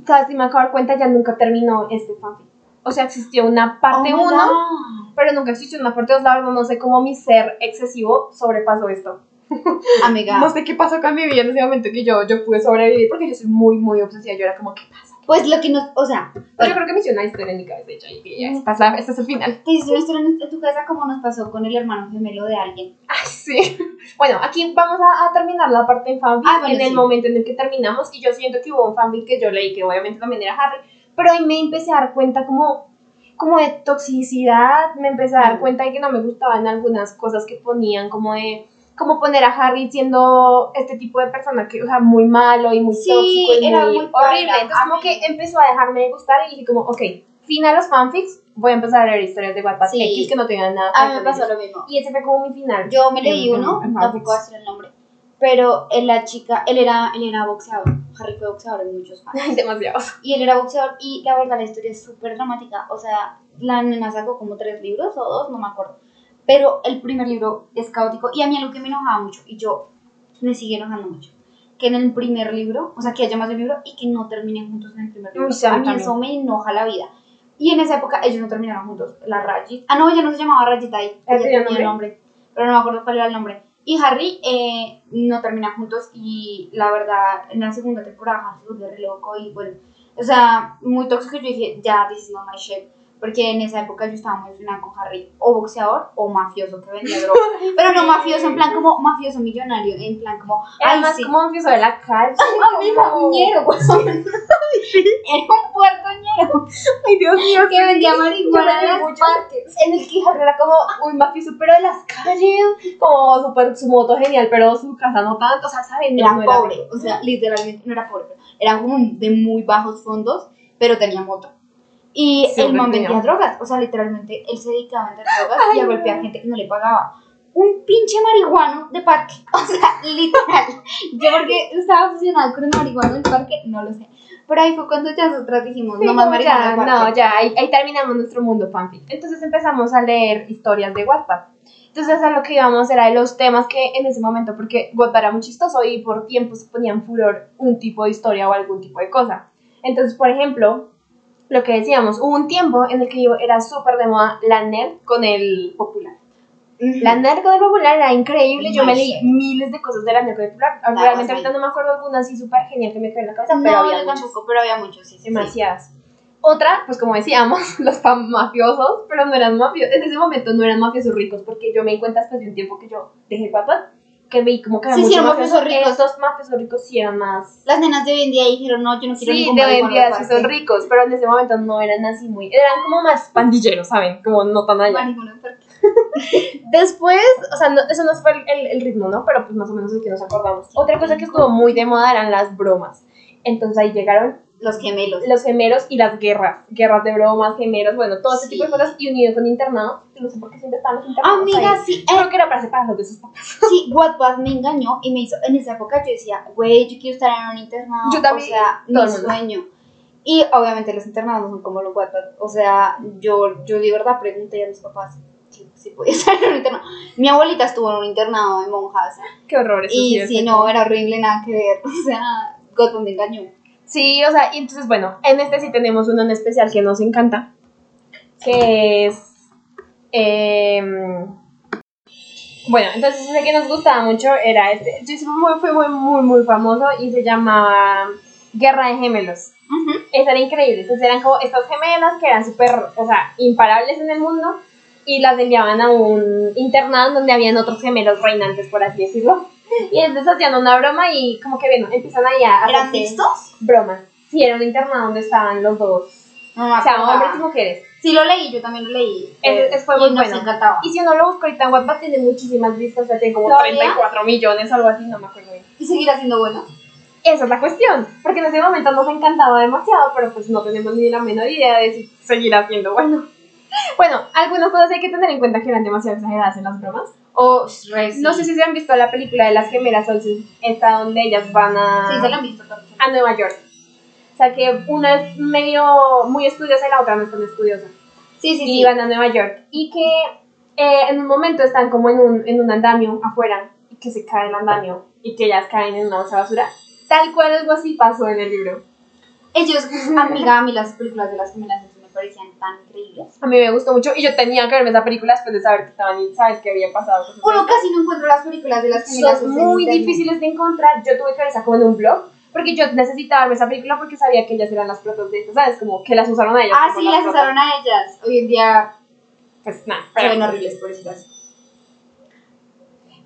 ¿Sabes? Si me acabo de dar cuenta, ya nunca terminó este fanfic. O sea, existió una parte Oh my 1, God. pero nunca existió una parte 2. La verdad, no sé cómo mi ser excesivo sobrepasó esto. Amiga. No sé qué pasó con mi vida en ese momento que yo, yo pude sobrevivir porque yo soy muy, muy obsesiva. Yo era como, ¿qué pasa? Pues lo que nos. O sea, yo creo que me hizo una historia en mi cabeza hecha y que ya, esta es, la- este es el final. te hiciste una historia en tu casa como nos pasó con el hermano gemelo de alguien. Ay, sí. Bueno, aquí vamos a, a terminar la parte en fanfic Ah, bueno, en el momento en el que terminamos y yo siento que hubo un fanfic que yo leí que obviamente también era Harry, pero ahí me empecé a dar cuenta como, como de toxicidad, me empecé a dar Mm. cuenta de que no me gustaban algunas cosas que ponían como de como poner a Harry siendo este tipo de persona que, o sea, muy malo y muy Sí, tóxico y era muy, muy horrible. Entonces A como mí- que empezó a dejarme de gustar y dije como, ok, fin a los fanfics, voy a empezar a leer historias de Wattpad Sí. X que no tengan nada A mí me pasó ellos. lo mismo. Y ese fue como mi final. Yo me leí uno, tampoco voy a decir el nombre. Pero la chica, él era, él era boxeador. Harry fue boxeador en muchos fans. Ay, demasiado. Y él era boxeador y la verdad la historia es súper dramática. O sea, la nena sacó como tres libros o dos, no me acuerdo. Pero el primer libro es caótico y a mí algo que me enojaba mucho y yo me sigue enojando mucho. Que en el primer libro, o sea, que haya más de un libro y que no terminen juntos en el primer libro. A mí también. eso me enoja la vida. Y en esa época ellos no terminaron juntos. La Rajit. Ah, no, ella no se llamaba Rajit ahí. ¿Ah, Ella tenía tenía el nombre. Pero no me acuerdo cuál era el nombre. Y Harry eh, no terminan juntos y la verdad en la segunda temporada Harry se volvió re loco y bueno, o sea, muy tóxico. Yo dije, ya, this is not my shit. Porque en esa época yo estaba muy fascinada con Harry, o boxeador o mafioso que vendía droga. Pero no mafioso en plan como mafioso millonario, en plan como, Era ay, más sí. como empezó de la calle. Amiga, como- ñero, huevón. Era un puertoñero Ay, Dios mío. que vendía marihuana en mucho. parques. En el que Harry era como un mafioso, pero de las calles. Como súper su moto genial, pero su casa no tanto. O sea, ¿saben? No, Era no pobre, rico. o sea, literalmente no era pobre, era como de muy bajos fondos, pero tenía moto. Y Sí, el man vendía drogas, o sea, literalmente él se dedicaba a vender drogas y Ay, a no. golpear gente que no le pagaba. Un pinche marihuano de parque, o sea, literal. Yo porque estaba obsesionada con el marihuano del parque, no lo sé. Pero ahí fue cuando ya nosotras dijimos, Sí, no más marihuana ya. No, ya, ahí, ahí terminamos nuestro mundo fanfic. Entonces empezamos a leer historias de Wattpad. Entonces a lo que íbamos era de los temas que en ese momento, porque Wattpad era muy chistoso y por tiempo se ponía en furor un tipo de historia o algún tipo de cosa. Entonces, por ejemplo, lo que decíamos, hubo un tiempo en el que yo era súper de moda la nerd con el popular. Ujú. La nerd con el popular era increíble, yo me leí miles de cosas de la nerd con el popular. Nada Realmente ahorita no me acuerdo alguna así súper genial que me quedó en la cabeza, No, pero había yo muchas tampoco, pero había muchos, sí, sí, sí. demasiadas. Otra, pues como decíamos, los mafiosos, pero no eran mafiosos, en ese momento no eran mafiosos ricos, porque yo me di cuenta después de un tiempo que yo dejé Wattpad, que vi como que había Sí, sí, eran mafiosos ricos. Estos mafiosos ricos sí eran más... Las nenas de hoy en día dijeron, no, yo no quiero Sí, de hoy en día sí son ricos, pero en ese momento no eran así muy... Eran como más pandilleros, ¿saben? Como no tan allá. Después, o sea, no- eso no fue el, el- el ritmo, ¿no? Pero pues más o menos es que nos acordamos. Otra cosa que estuvo muy de moda eran las bromas. Entonces ahí llegaron Los gemelos. los gemelos y las guerras. Guerras de bromas, gemelos, bueno, todo ese Sí. tipo de cosas. Y unido con internados. que No sé por qué siempre estaban los internados. Amiga, ahí. sí, Yo eh, creo que era para separarlos de sus papás. sí, Wattpad me engañó y me hizo, en esa época yo decía, güey, yo quiero estar en un internado. Yo también, O sea, mi sueño. Y obviamente los internados no son como los Wattpad. O sea, yo, yo de verdad pregunté a mis papás si, si podía estar en un internado. Mi abuelita estuvo en un internado de monjas. Qué horror eso. Y sí, si no, era horrible, nada que ver. O sea, Wattpad me engañó. Sí, o sea, y entonces, bueno, en este sí tenemos uno en especial que nos encanta. Que es. em, bueno, entonces ese que nos gustaba mucho era este. Fue muy, muy, muy, muy famoso y se llama Guerra de Gemelos. Ujú. Eso era increíble. Entonces eran como estas gemelas que eran súper, o sea, imparables en el mundo y las enviaban a un internado donde habían otros gemelos reinantes, por así decirlo. Y entonces hacían una broma y como que, bueno, empiezan ahí a ¿Eran hacerse mixtos? bromas. Sí, era un internado donde estaban los dos. No O sea, hombres y mujeres. Sí, lo leí, yo también lo leí. Ese- ese fue y muy bueno. encantaba. Y si uno lo busca ahorita en Wattpad tiene muchísimas vistas, o sea, tiene como ¿Todavía? 34 millones, algo así, no me acuerdo bien. Y seguirá siendo bueno. Esa es la cuestión, porque en ese momento nos encantaba demasiado, pero pues no tenemos ni la menor idea de si seguirá siendo bueno. Bueno, algunas cosas hay que tener en cuenta que eran demasiado exageradas en las bromas. O. No sé si se han visto la película de las gemelas Olsen, esta donde ellas van a, Sí, se lo han visto también. a Nueva York. O sea que una es medio muy estudiosa y la otra no es tan estudiosa. Sí, sí, y sí. iban a Nueva York. Y que eh, en un momento están como en un, en un andamio afuera y que se cae el andamio y que ellas caen en una bolsa de basura. Tal cual algo así pasó en el libro. Ellos, amiga, a mí las películas de las gemelas me parecían tan increíbles. A mí me gustó mucho y yo tenía que verme esa película después de saber que estaban y sabes que había pasado. Uno casi no encuentra las películas de las gemelas. Son muy difíciles de encontrar. Yo tuve que ver esa como en un blog porque yo necesitaba ver esa película porque sabía que ellas eran las protas de esto, ¿sabes? Como que las usaron a ellas. Ah, sí, las usaron a ellas. Hoy en día Pues nada. ven horribles, pobrecitas.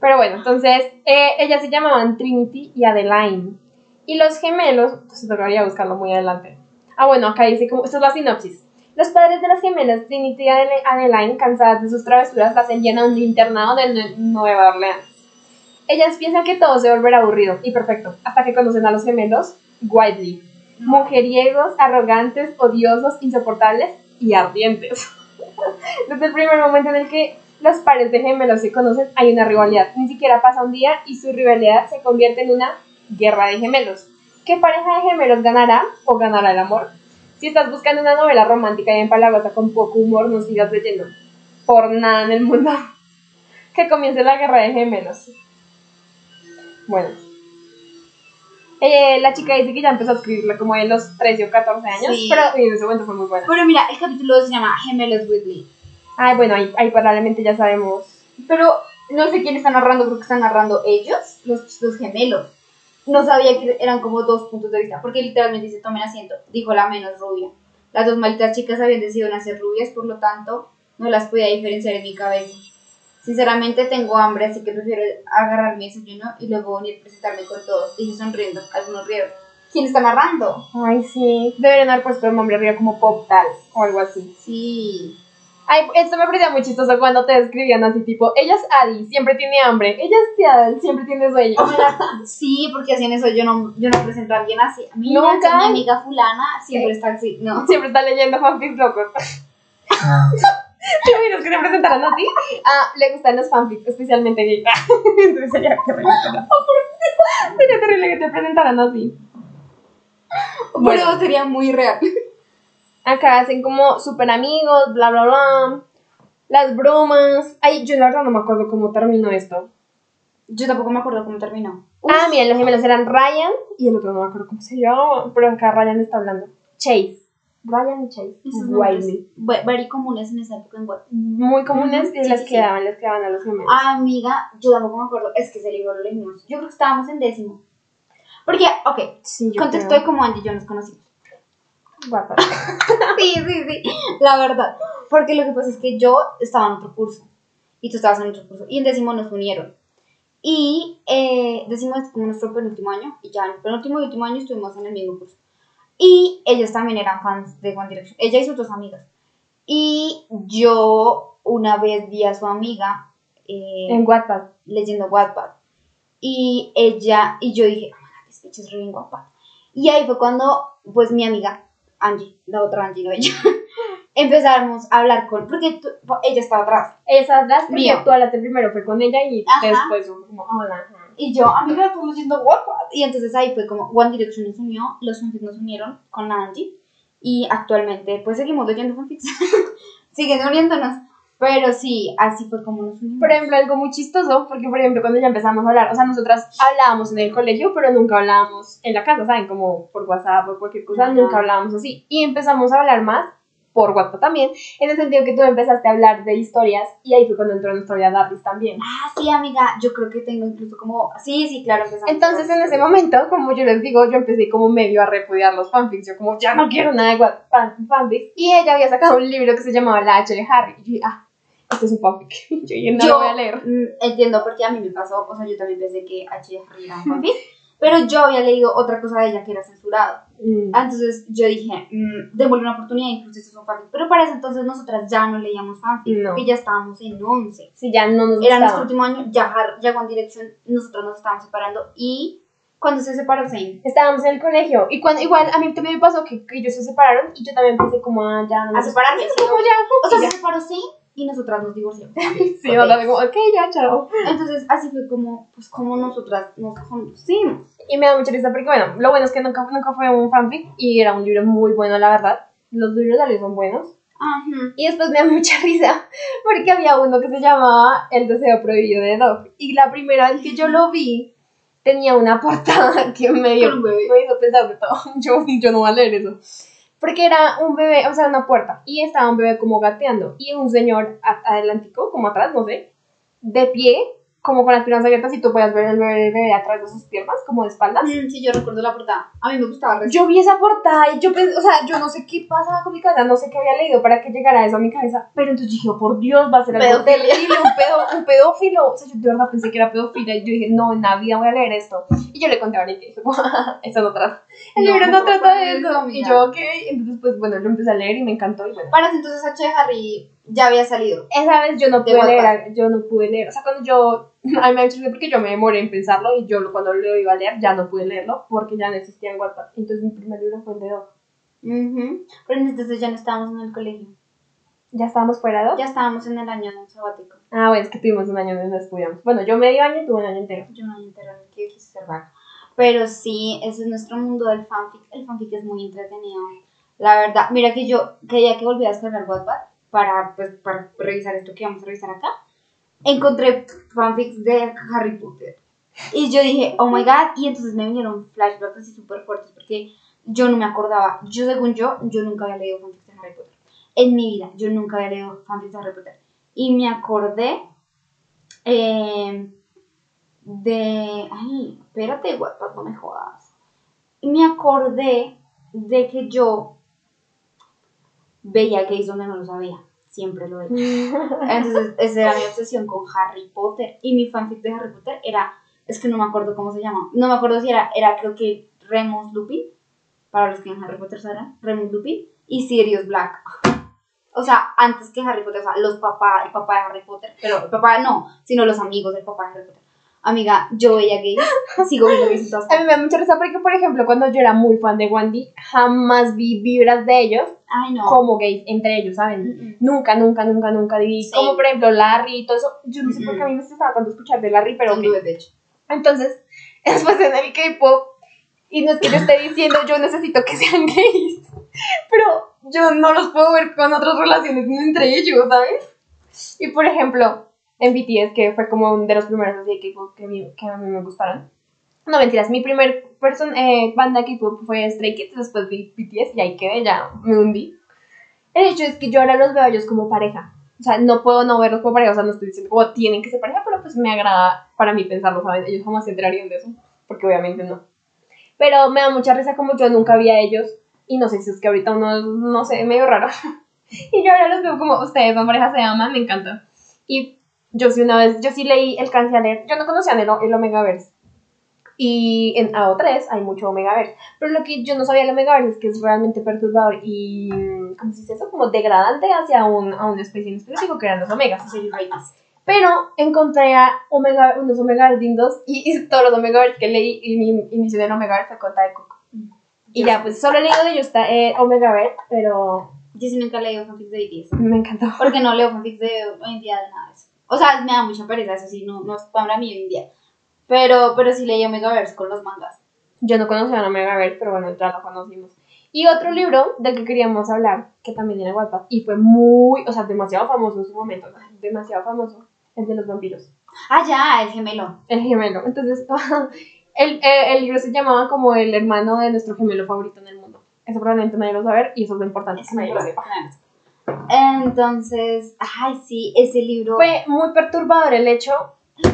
Pero bueno, entonces eh, ellas se llamaban Trinity y Adeline. Y los gemelos, pues se tocaría buscarlo muy adelante. Ah, bueno, acá dice como, esto es la sinopsis. Los padres de las gemelas Trinity y Adeline, cansadas de sus travesuras, las envían a un internado de Nue- Nueva Orleans. Ellas piensan que todo se volverá aburrido y perfecto, hasta que conocen a los gemelos Whiteley. Mujeriegos, arrogantes, odiosos, insoportables y ardientes. Desde el primer momento en el que los pares de gemelos se conocen, hay una rivalidad. Ni siquiera pasa un día y su rivalidad se convierte en una guerra de gemelos. ¿Qué pareja de gemelos ganará o ganará el amor? Si estás buscando una novela romántica y empalagosa con poco humor, no sigas leyendo. Por nada en el mundo. Que comience la guerra de gemelos. Bueno. Eh, la chica dice que ya empezó a escribirla como en los 13 o 14 años, Sí. pero en ese momento fue muy buena. Pero mira, el capítulo se llama Gemelos Whitley. Ay, bueno, ahí, ahí probablemente ya sabemos. Pero no sé quién está narrando, porque están narrando ellos, los, los gemelos. No sabía que eran como dos puntos de vista, porque literalmente dice, tomen asiento, dijo la menos rubia. Las dos malditas chicas habían decidido nacer rubias, por lo tanto, no las podía diferenciar en mi cabeza. Sinceramente tengo hambre, así que prefiero agarrar mi desayuno y luego venir a presentarme con todos. Dije sonriendo, algunos rieron. ¿Quién está narrando? Ay, sí. Deberían haber puesto el nombre arriba como Pop Tal o algo así. Sí. Ay, esto me parecía muy chistoso cuando te describían así, tipo, ella es Adi, siempre tiene hambre. Ella es Tiadal, siempre tiene sueño. Sí, porque hacían eso, yo no, yo no presento a alguien así. A mí Nunca. mi amiga fulana siempre está así, no. Siempre está leyendo fanfics locos. ¿Te imaginas que te presentaran así? Ah, le gustan los fanfics, especialmente gay. Entonces sería terrible. Sería terrible que te presentaran así. Bueno. Pero sería muy real. Acá hacen como super amigos, bla, bla, bla. Las bromas. Ay, yo la verdad no me acuerdo cómo terminó esto. Yo tampoco me acuerdo cómo terminó. Ah, miren, los gemelos eran Ryan y el otro no me acuerdo cómo se llama, pero acá Ryan está hablando. Chase. Ryan y Chase. Esos Wiley. very comunes en esa época en Guatemala. Muy comunes y sí, les sí, sí. quedaban, les quedaban a los gemelos. Ah, amiga, yo tampoco me acuerdo. Es que ese libro lo leímos. Yo creo que estábamos en décimo. Porque, ok, sí, contexto creo. de cómo Andy y yo nos conocimos. Guapa. Sí, sí, sí, la verdad. Porque lo que pasa es que yo estaba en otro curso y tú estabas en otro curso. Y en décimo nos unieron. Y eh, décimo es como nuestro penúltimo año. Y ya en el penúltimo y último año estuvimos en el mismo curso. Y ellos también eran fans de One Direction. Ella y sus dos amigas. Y yo una vez vi a su amiga eh, En Wattpad. leyendo Wattpad. Y ella, y yo dije, oh my god, bitch is really guapa. Y ahí fue cuando, pues mi amiga, Angie, la otra Angie, no ella, empezamos a hablar con, porque tú- ella estaba atrás. Esa atrás, porque Mío. tú hablaste primero fue con ella y Ajá. después fue como, hola. ajá. Y yo, amiga, estamos leyendo Wattpad. Y entonces ahí fue como One Direction nos unió, los fanfics nos unieron con la Angie. Y actualmente, pues seguimos leyendo fanfics. Siguen uniéndonos. Pero sí, así fue como nos unimos. Por ejemplo, algo muy chistoso, porque por ejemplo, cuando ya empezamos a hablar, o sea, nosotras hablábamos en el colegio, pero nunca hablábamos en la casa, ¿saben? Como por WhatsApp o cualquier cosa, Ajá. nunca hablábamos así. Y empezamos a hablar más por WhatsApp también, en el sentido que tú empezaste a hablar de historias y ahí fue cuando entró nuestra vida Darlis también. Ah, sí, amiga, yo creo que tengo incluso como, sí, sí, claro, empezamos. Entonces, en ese momento, como yo les digo, yo empecé como medio a repudiar los fanfics. Yo como, ya no quiero nada de fan- fanfics. Y ella había sacado un libro que se llamaba La H de Harry. Y yo dije, ah, esto es un fanfic. yo no yo lo voy a leer. entiendo porque a mí me pasó, o sea, yo también pensé que H. Harry era un fanfic, pero yo había leído otra cosa de ella que era censurado. Mm. Entonces yo dije, mm, démosle una oportunidad, incluso esto es un fanfic. Pero para ese entonces nosotras ya no leíamos fanfic, No. porque ya estábamos en 11. Sí, ya no nos Era nuestro gustaba. último año, ya, ya One Direction, nosotros nos estábamos separando y cuando se separó Zayn. Estábamos en el colegio. Y cuando, igual, a mí también me pasó que, que ellos se separaron y yo también pensé como, ah, ya no A separarse, como ya. O sea, ya. se separó Zayn y nosotras nos divorciamos. Sí, Ok. o sea, como, ok, ya, chao. Entonces así fue como, pues como nosotras nos conocimos. Y me da mucha risa porque, bueno, lo bueno es que nunca, nunca fue un fanfic y era un libro muy bueno, la verdad. Los libros de Ali son buenos. Ajá. Y después me da mucha risa porque había uno que se llamaba El deseo prohibido de Dog. Y la primera vez que yo lo vi, tenía una portada que me, dio, me hizo pensar de todo. Yo, yo no voy a leer eso. Porque era un bebé, o sea, una puerta. Y estaba un bebé como gateando. Y un señor adelantico, como atrás, no sé, de pie, como con las piernas abiertas. Y tú podías ver el bebé, el bebé atrás de sus piernas, como de espaldas. Mm, Sí, yo recuerdo la portada. A mí me gustaba re- Yo vi esa portada y yo pensé, o sea, yo no sé qué pasaba con mi cabeza, no sé qué había leído para que llegara eso a mi cabeza, pero entonces dije, oh, por Dios, va a ser algo terrible, un, pedo, un pedófilo, o sea, yo de verdad pensé que era pedofilia y yo dije, no, en la vida voy a leer esto. Y yo le conté a Vanessa y dije, eso no trata, el No, libro no trata de eso. Y yo, ok, entonces pues bueno, lo empecé a leer y me encantó y bueno. Para entonces H. Harry ya había salido. Esa vez yo no De pude Wattpad. leer, yo no pude leer, o sea, cuando yo, a mí me ha hecho porque yo me demoré en pensarlo y yo cuando lo iba a leer ya no pude leerlo porque ya no existía en Wattpad. Entonces mi primer libro fue el de Dog. Ujú. Pero entonces ya no estábamos en el colegio. ¿Ya estábamos fuera de? Ya estábamos en el año sabático. Ah, bueno, es que tuvimos un año donde no estudiamos. Bueno, yo medio año y tuve un año entero. Yo me enteré de que quise ser vaga. Pero sí, ese es nuestro mundo del fanfic. El fanfic es muy entretenido. La verdad, mira que yo quería que volviera a descargar Wattpad para, pues, para revisar esto que vamos a revisar acá. Encontré fanfics de Harry Potter. Y yo dije, oh my god. Y entonces me vinieron flashbacks así súper fuertes porque yo no me acordaba. Yo, según yo, yo nunca había leído fanfics de Harry Potter. En mi vida, yo nunca había leído fanfics de Harry Potter. Y me acordé eh, de. Ay, espérate, Wattpad, no me jodas. Y me acordé de que yo veía gays donde no lo sabía. Siempre lo veía. Entonces, esa era mi obsesión con Harry Potter. Y mi fanfic de Harry Potter era. Es que no me acuerdo cómo se llama. No me acuerdo si era. Era, creo que Remus Lupin. Para los que en Harry Potter sabrán. Remus Lupin. Y Sirius Black. O sea, antes que Harry Potter. O sea, los papás. El papá de Harry Potter. Pero el papá no. Sino los amigos del papá de Harry Potter. Amiga, yo veía gays. Sigo viendo gays A mí me da mucha risa porque, por ejemplo, cuando yo era muy fan de Wandy, jamás vi vibras de ellos Ay, no. como gays entre ellos, ¿saben? Mm, mm. Nunca, nunca, nunca, nunca vi. Sí. Como, por ejemplo, Larry y todo eso. Yo no sé por qué a mí me estresaba tanto escuchar de Larry, pero Son ok. dudes, de hecho. Entonces, después en el K-pop, y no es que yo esté diciendo yo necesito que sean gays, pero yo no los puedo ver con otras relaciones entre ellos, ¿sabes? Y por ejemplo, en BTS, que fue como uno de los primeros así de K-pop que, que a mí me gustaron. No mentiras, mi primer person, eh, banda de K-pop fue Stray Kids, después vi BTS y ahí quedé, ya me hundí. El hecho es que yo ahora los veo ellos como pareja. O sea, no puedo no verlos como pareja, o sea, no estoy diciendo como tienen que ser pareja, pero pues me agrada para mí pensarlo, ¿sabes? Ellos jamás se enterarían de eso, porque obviamente no. Pero me da mucha risa como yo nunca vi a ellos Y no sé si es que ahorita uno, no sé, medio raro. y yo ahora los veo como ustedes, son parejas se aman, me encanta. Y yo sí una vez, yo sí leí, alcancé a leer, yo no conocía el, el Omegaverse. Y en AO3 hay mucho Omegaverse. Pero lo que yo no sabía del Omegaverse es que es realmente perturbador y, ¿cómo se dice eso? Como degradante hacia un, a una especie en específico que eran los Omegas. Pero encontré a omega, unos Omegaverse lindos y, y todos los Omegaverse que leí y mi inicio de Omegaverse fue conta de Coco. Y ya, pues solo he leído de ellos está eh, Omegaverse, pero Yo sí nunca he leído fanfics de BTS. me encantó. Porque no leo fanfics de hoy en día de nada de eso. O sea, me da mucha pereza, eso sí, no, no es para mí hoy en día. Pero, pero sí leí Omegaverse con los mangas. Yo no conocía a Omegaverse, pero bueno, ya lo conocimos. Y otro libro del que queríamos hablar, que también era Wattpad, y fue muy, o sea, demasiado famoso en su momento, demasiado famoso, el de los vampiros. Ah, ya, el gemelo. El gemelo. Entonces, el, el, el libro se llamaba como el hermano de nuestro gemelo favorito en el mundo. Eso probablemente nadie lo va a saber y eso es lo importante Eso que nadie lo sepa. Entonces, ay, sí, ese libro. Fue muy perturbador el hecho.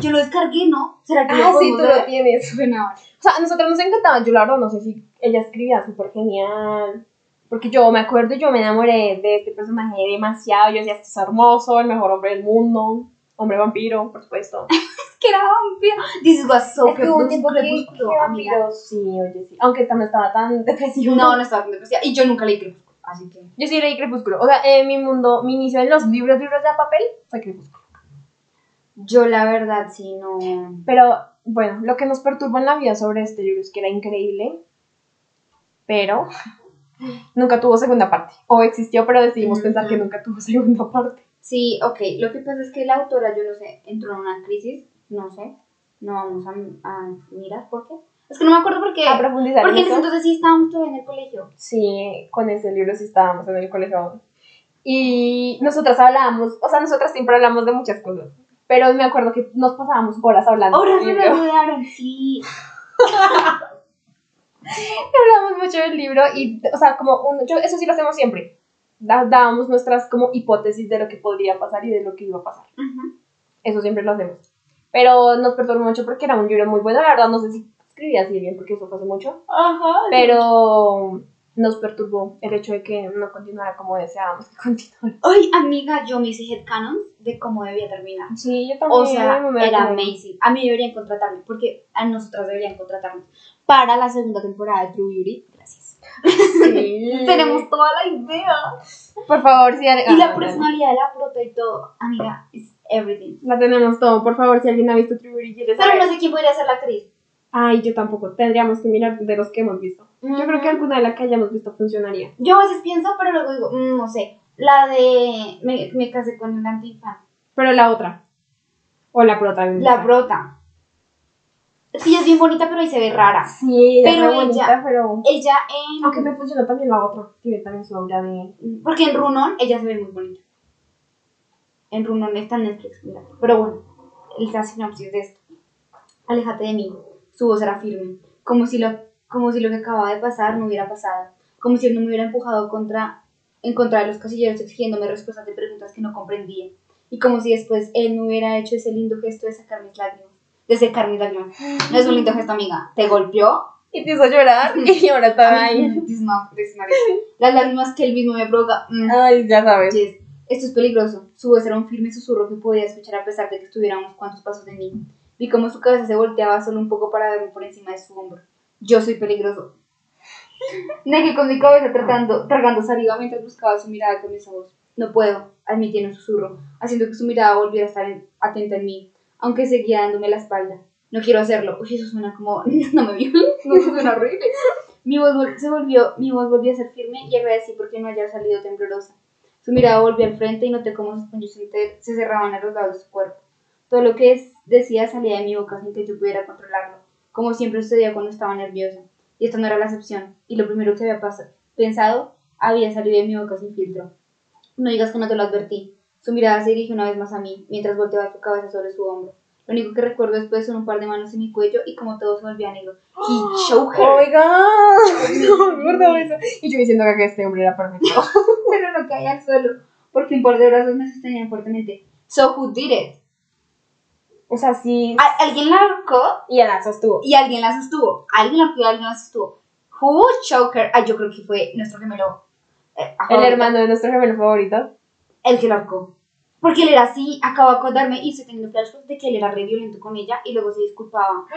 Yo lo descargué, ¿no? ¿Será que Ah, lo sí, tú lo tienes. Bueno. O sea, a nosotros nos encantaba. Yo, la verdad, no sé si ella escribía súper genial. Porque yo me acuerdo, yo me enamoré de este personaje demasiado. Yo decía, este es hermoso, el mejor hombre del mundo. Hombre vampiro, por supuesto. que era vampiro. This was so Es que hubo un tiempo que- crepúsculo, que vampiro, Sí, oye, sí. Aunque también estaba tan depresivo. No, no estaba tan depresiva. Y yo nunca leí Crepúsculo, así que. Yo sí leí Crepúsculo. O sea, en mi mundo, mi inicio en los libros, libros de papel, fue Crepúsculo. Yo, la verdad, sí, no. Pero, bueno, lo que nos perturba en la vida sobre este libro es que era increíble, pero nunca tuvo segunda parte. O existió, pero decidimos pensar que nunca tuvo segunda parte. Sí, ok. Lo que pasa es que la autora, yo no sé, entró en una crisis, no sé. No vamos a, a mirar por qué. Es que no me acuerdo por qué. A profundizar Porque en ese entonces sí estábamos todavía en el colegio. Sí, con ese libro sí estábamos en el colegio aún. Y nosotras hablábamos, o sea, nosotras siempre hablamos de muchas cosas. Pero me acuerdo que nos pasábamos horas hablando. Se me olvidaron, sí. hablamos mucho del libro y, o sea, como, un, yo, eso sí lo hacemos siempre. Da- dábamos nuestras como hipótesis de lo que podría pasar y de lo que iba a pasar. Ujú. Eso siempre lo hacemos. Pero nos perturbó mucho porque era un libro muy bueno. La verdad, no sé si escribí así bien porque eso fue hace mucho. Ajá. Pero nos perturbó el hecho de que no continuara como deseábamos que continuara. Ay, amiga, yo me hice headcanons de cómo debía terminar. Sí, yo también. O sea, me era como- amazing. A mí deberían contratarme, porque a nosotras deberían contratarnos para la segunda temporada de True Beauty. Gracias. Sí. Tenemos toda la idea. Por favor, si Y la personalidad de la prota y todo, amiga, is everything. La tenemos todo. Por favor, si alguien ha visto True Beauty y quiere Pero saber. no sé quién podría ser la actriz. Ay, yo tampoco. Tendríamos que mirar de los que hemos visto. Yo creo que alguna de las que hayamos visto funcionaría. Yo a veces pienso, pero luego digo, mm, no sé. La de. Me, me casé con el antifan. Pero la otra. O la protagonista. La prota. Sí, es bien bonita, pero ahí se ve rara. Sí, ella Pero es muy bonita, ella- pero. Ella en. Aunque me funcionó también la otra. Tiene también su obra de. Porque en Runon ella se ve muy bonita. En Runon está en Netflix, mira. Pero bueno, la sinopsis de esto. Aléjate de mí. Su voz era firme. Como si lo, como si lo que acababa de pasar no hubiera pasado. Como si él no me hubiera empujado contra, en contra de los casilleros exigiéndome respuestas de preguntas que no comprendía. Y como si después él me hubiera hecho ese lindo gesto de sacar mis lágrimas. De secar mis lágrimas. No es un lindo gesto, amiga. Te golpeó Y te hizo llorar. y ahora está ahí. Las lágrimas que él mismo me provoca. mm, Ay, ya sabes. Yes. Esto es peligroso. Su voz era un firme susurro que podía escuchar a pesar de que unos cuantos pasos de mí. Vi cómo su cabeza se volteaba solo un poco para verme por encima de su hombro. Yo soy peligroso. Negué con mi cabeza tratando, tragando saliva mientras buscaba su mirada con esa voz. No puedo, admití en un susurro, haciendo que su mirada volviera a estar en- atenta en mí, aunque seguía dándome la espalda. No quiero hacerlo. Uy, eso suena como... No me vio. No, suena horrible. Mi voz, vol- se volvió, mi voz volvió a ser firme y agradecí porque no haya salido temblorosa. Su mirada volvió al frente y noté cómo sus puños se cerraban a los lados de su cuerpo. Todo lo que es- decía salía de mi boca sin que yo pudiera controlarlo, como siempre sucedía cuando estaba nerviosa. Y esta no era la excepción, y lo primero que había pensado había salido de mi boca sin filtro. No digas que no te lo advertí. Su mirada se dirigió una vez más a mí, mientras volteaba su cabeza sobre su hombro. Lo único que recuerdo después son un par de manos en mi cuello y como todo se volvía negro. He choked her. Oiga, no me acuerdo de eso. Y yo diciendo que este hombre era perfecto. pero no caía al suelo, porque un par de brazos me sostenían fuertemente. So who did it? O sea, sí. Alguien la ahorcó Y la sostuvo. y alguien la sostuvo. Alguien la ahorcó y alguien la sostuvo. Who Choker? Ay, yo creo que fue nuestro gemelo. eh, El hermano de nuestro gemelo favorito. El que lo arcó. Porque él era así, acabo de acordarme y estoy teniendo flashbacks de que él era re violento con ella y luego se disculpaba.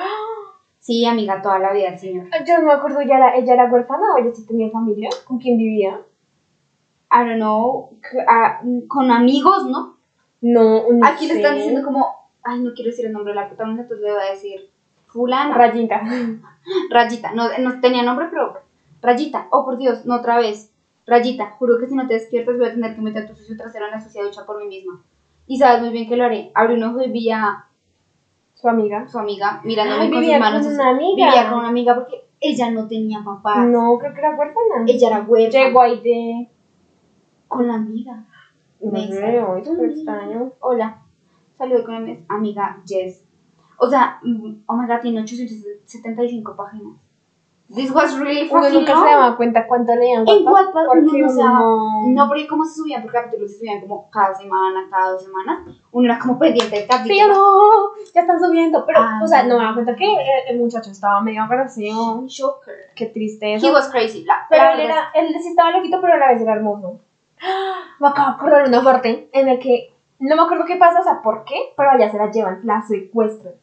Sí, amiga, toda la vida el señor. Yo no me acuerdo, ¿ella era, ella era huérfana o ella sí tenía familia? ¿Con quién vivía? I don't know, ah, con amigos, ¿no? No, no Aquí le están diciendo como, ay, no quiero decir el nombre de la protagonista, entonces le voy a decir fulana. Rayita. Rayita, no, no tenía nombre, pero Rayita, oh por Dios, no otra vez. Rayita, juro que si no te despiertas voy a tener que meter tu sucio trasero en la sucia ducha por mí misma. Y sabes muy bien que lo haré. Abrí un ojo y vi a Su amiga. su amiga mirándome con sus manos. con una amiga. Vivía con una amiga porque ella no tenía papá. No, creo que era huérfana. Ella era huérfana. Llegó ahí de... Con la amiga. No Me salió es extraño. Hola. Saludé con mi amiga Jess. O sea, mm, oh my god, tiene 875 páginas. This was really Uno nunca long. se daba cuenta cuánto leían En Wattpad porque uno no uno- No, porque como se subían por capítulos, se subían como cada semana, cada dos semanas. Uno era como pendiente del capítulo. Sí, no, ya están subiendo. Pero, Ah, o sea, no me daba cuenta que el, el muchacho estaba medio agresivo. Shocker. Qué triste He was crazy. La, Pero la él, era, él sí estaba loquito, pero a la vez era hermoso. Me acabo de acordar una parte en la que no me acuerdo qué pasa, o sea, por qué, pero allá se la llevan, la secuestran.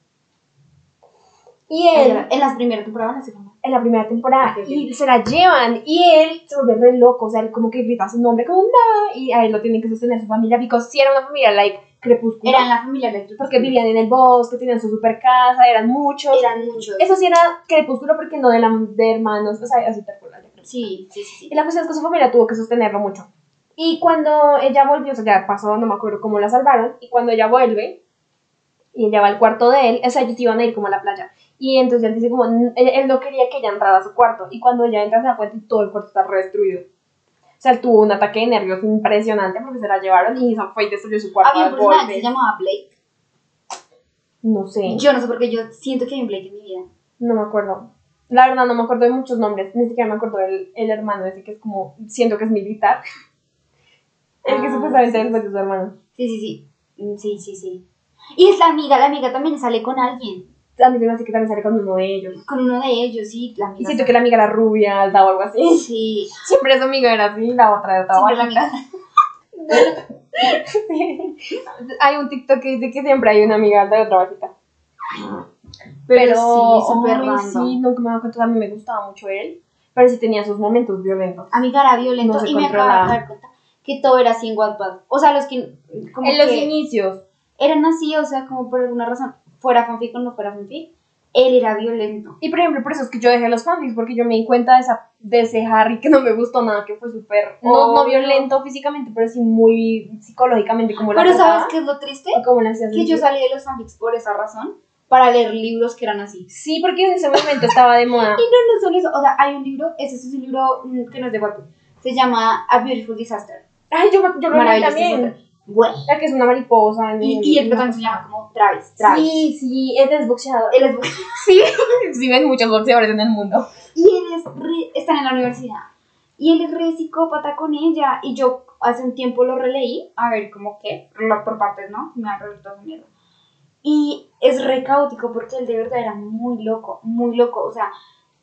Y él, En las primeras temporadas, en la segunda. en la primera temporada, Ok, ok. y se la llevan, y él se vuelve re loco, o sea, él como que grita su nombre, como no, y a él lo tienen que sostener su familia, porque si era una familia, like, crepúsculo, Eran la familia de porque vivían en el bosque, tenían su super casa, eran muchos. Eran muchos. Eso sí era crepúsculo porque no de, la, de hermanos, o sea, así ya creo. Sí, sí, sí. sí. Y la cuestión es que su familia tuvo que sostenerlo mucho. Y cuando ella volvió, o sea, ya pasó, no me acuerdo cómo la salvaron, y cuando ella vuelve, y ella va al cuarto de él, o sea, ellos iban a ir como a la playa. Y entonces él dice como, "N- él, él no quería que ella entrara a su cuarto, y cuando ella entra se da cuenta y todo el cuarto está re destruido. O sea, él tuvo un ataque de nervios impresionante porque se la llevaron y se fue y destruyó su cuarto Había un personaje que se llamaba Blake. No sé, Yo no sé por qué yo siento que hay un Blake en mi vida. no me acuerdo. La verdad no me acuerdo de muchos nombres, ni siquiera me acuerdo del el hermano ese que es como, siento que es militar. El que Ah, supuestamente sí. después de su hermano. Sí, sí, sí. Mm, Sí, sí, sí. Y es la amiga, la amiga también sale con alguien. A mí se me hace que también sale con uno de ellos. Con uno de ellos, sí, la Y amiga. siento que la amiga era rubia, alta o algo así. Sí, Siempre su amiga era así, la otra estaba siempre la amiga. Hay un TikTok que dice que siempre hay una amiga alta y otra bajita. Pero, sí, súper. Sí, nunca me cuenta, a mí me gustaba mucho él, pero sí tenía sus momentos violentos. Amiga era violento No y me acabo de dar cuenta que todo era así en Wattpad. O sea, los que como en los que inicios. eran así, o sea, como por alguna razón, fuera fanfic o no fuera fanfic, él era violento. Y por ejemplo, por eso es que yo dejé los fanfics, porque yo me di cuenta de, esa, de ese Harry que no me gustó nada, que fue súper, no, no violento físicamente, pero sí muy psicológicamente como la Pero ¿sabes trataba qué es lo triste? y cómo la Que yo salí de los fanfics por esa razón, para leer libros que eran así. Sí, porque en ese momento estaba de moda. Y no, no solo eso, o sea, hay un libro, ese es un libro mm, que no es de Wattpad, se llama A Beautiful Disaster. Ay, yo, me- yo lo Maravilloso también. Bueno, La que es una mariposa. en- y, y el protagonista se llama como Travis, Travis. Sí, sí, él es boxeador. Él es Sí, sí, ven muchos boxeadores en el mundo. Y él es re- está en la universidad. Y él es re psicópata con ella. Y yo hace un tiempo lo releí. A ver, como que, lo- por partes, ¿no? Me ha resultado mierda. Y es re caótico porque él de verdad era muy loco, muy loco. O sea,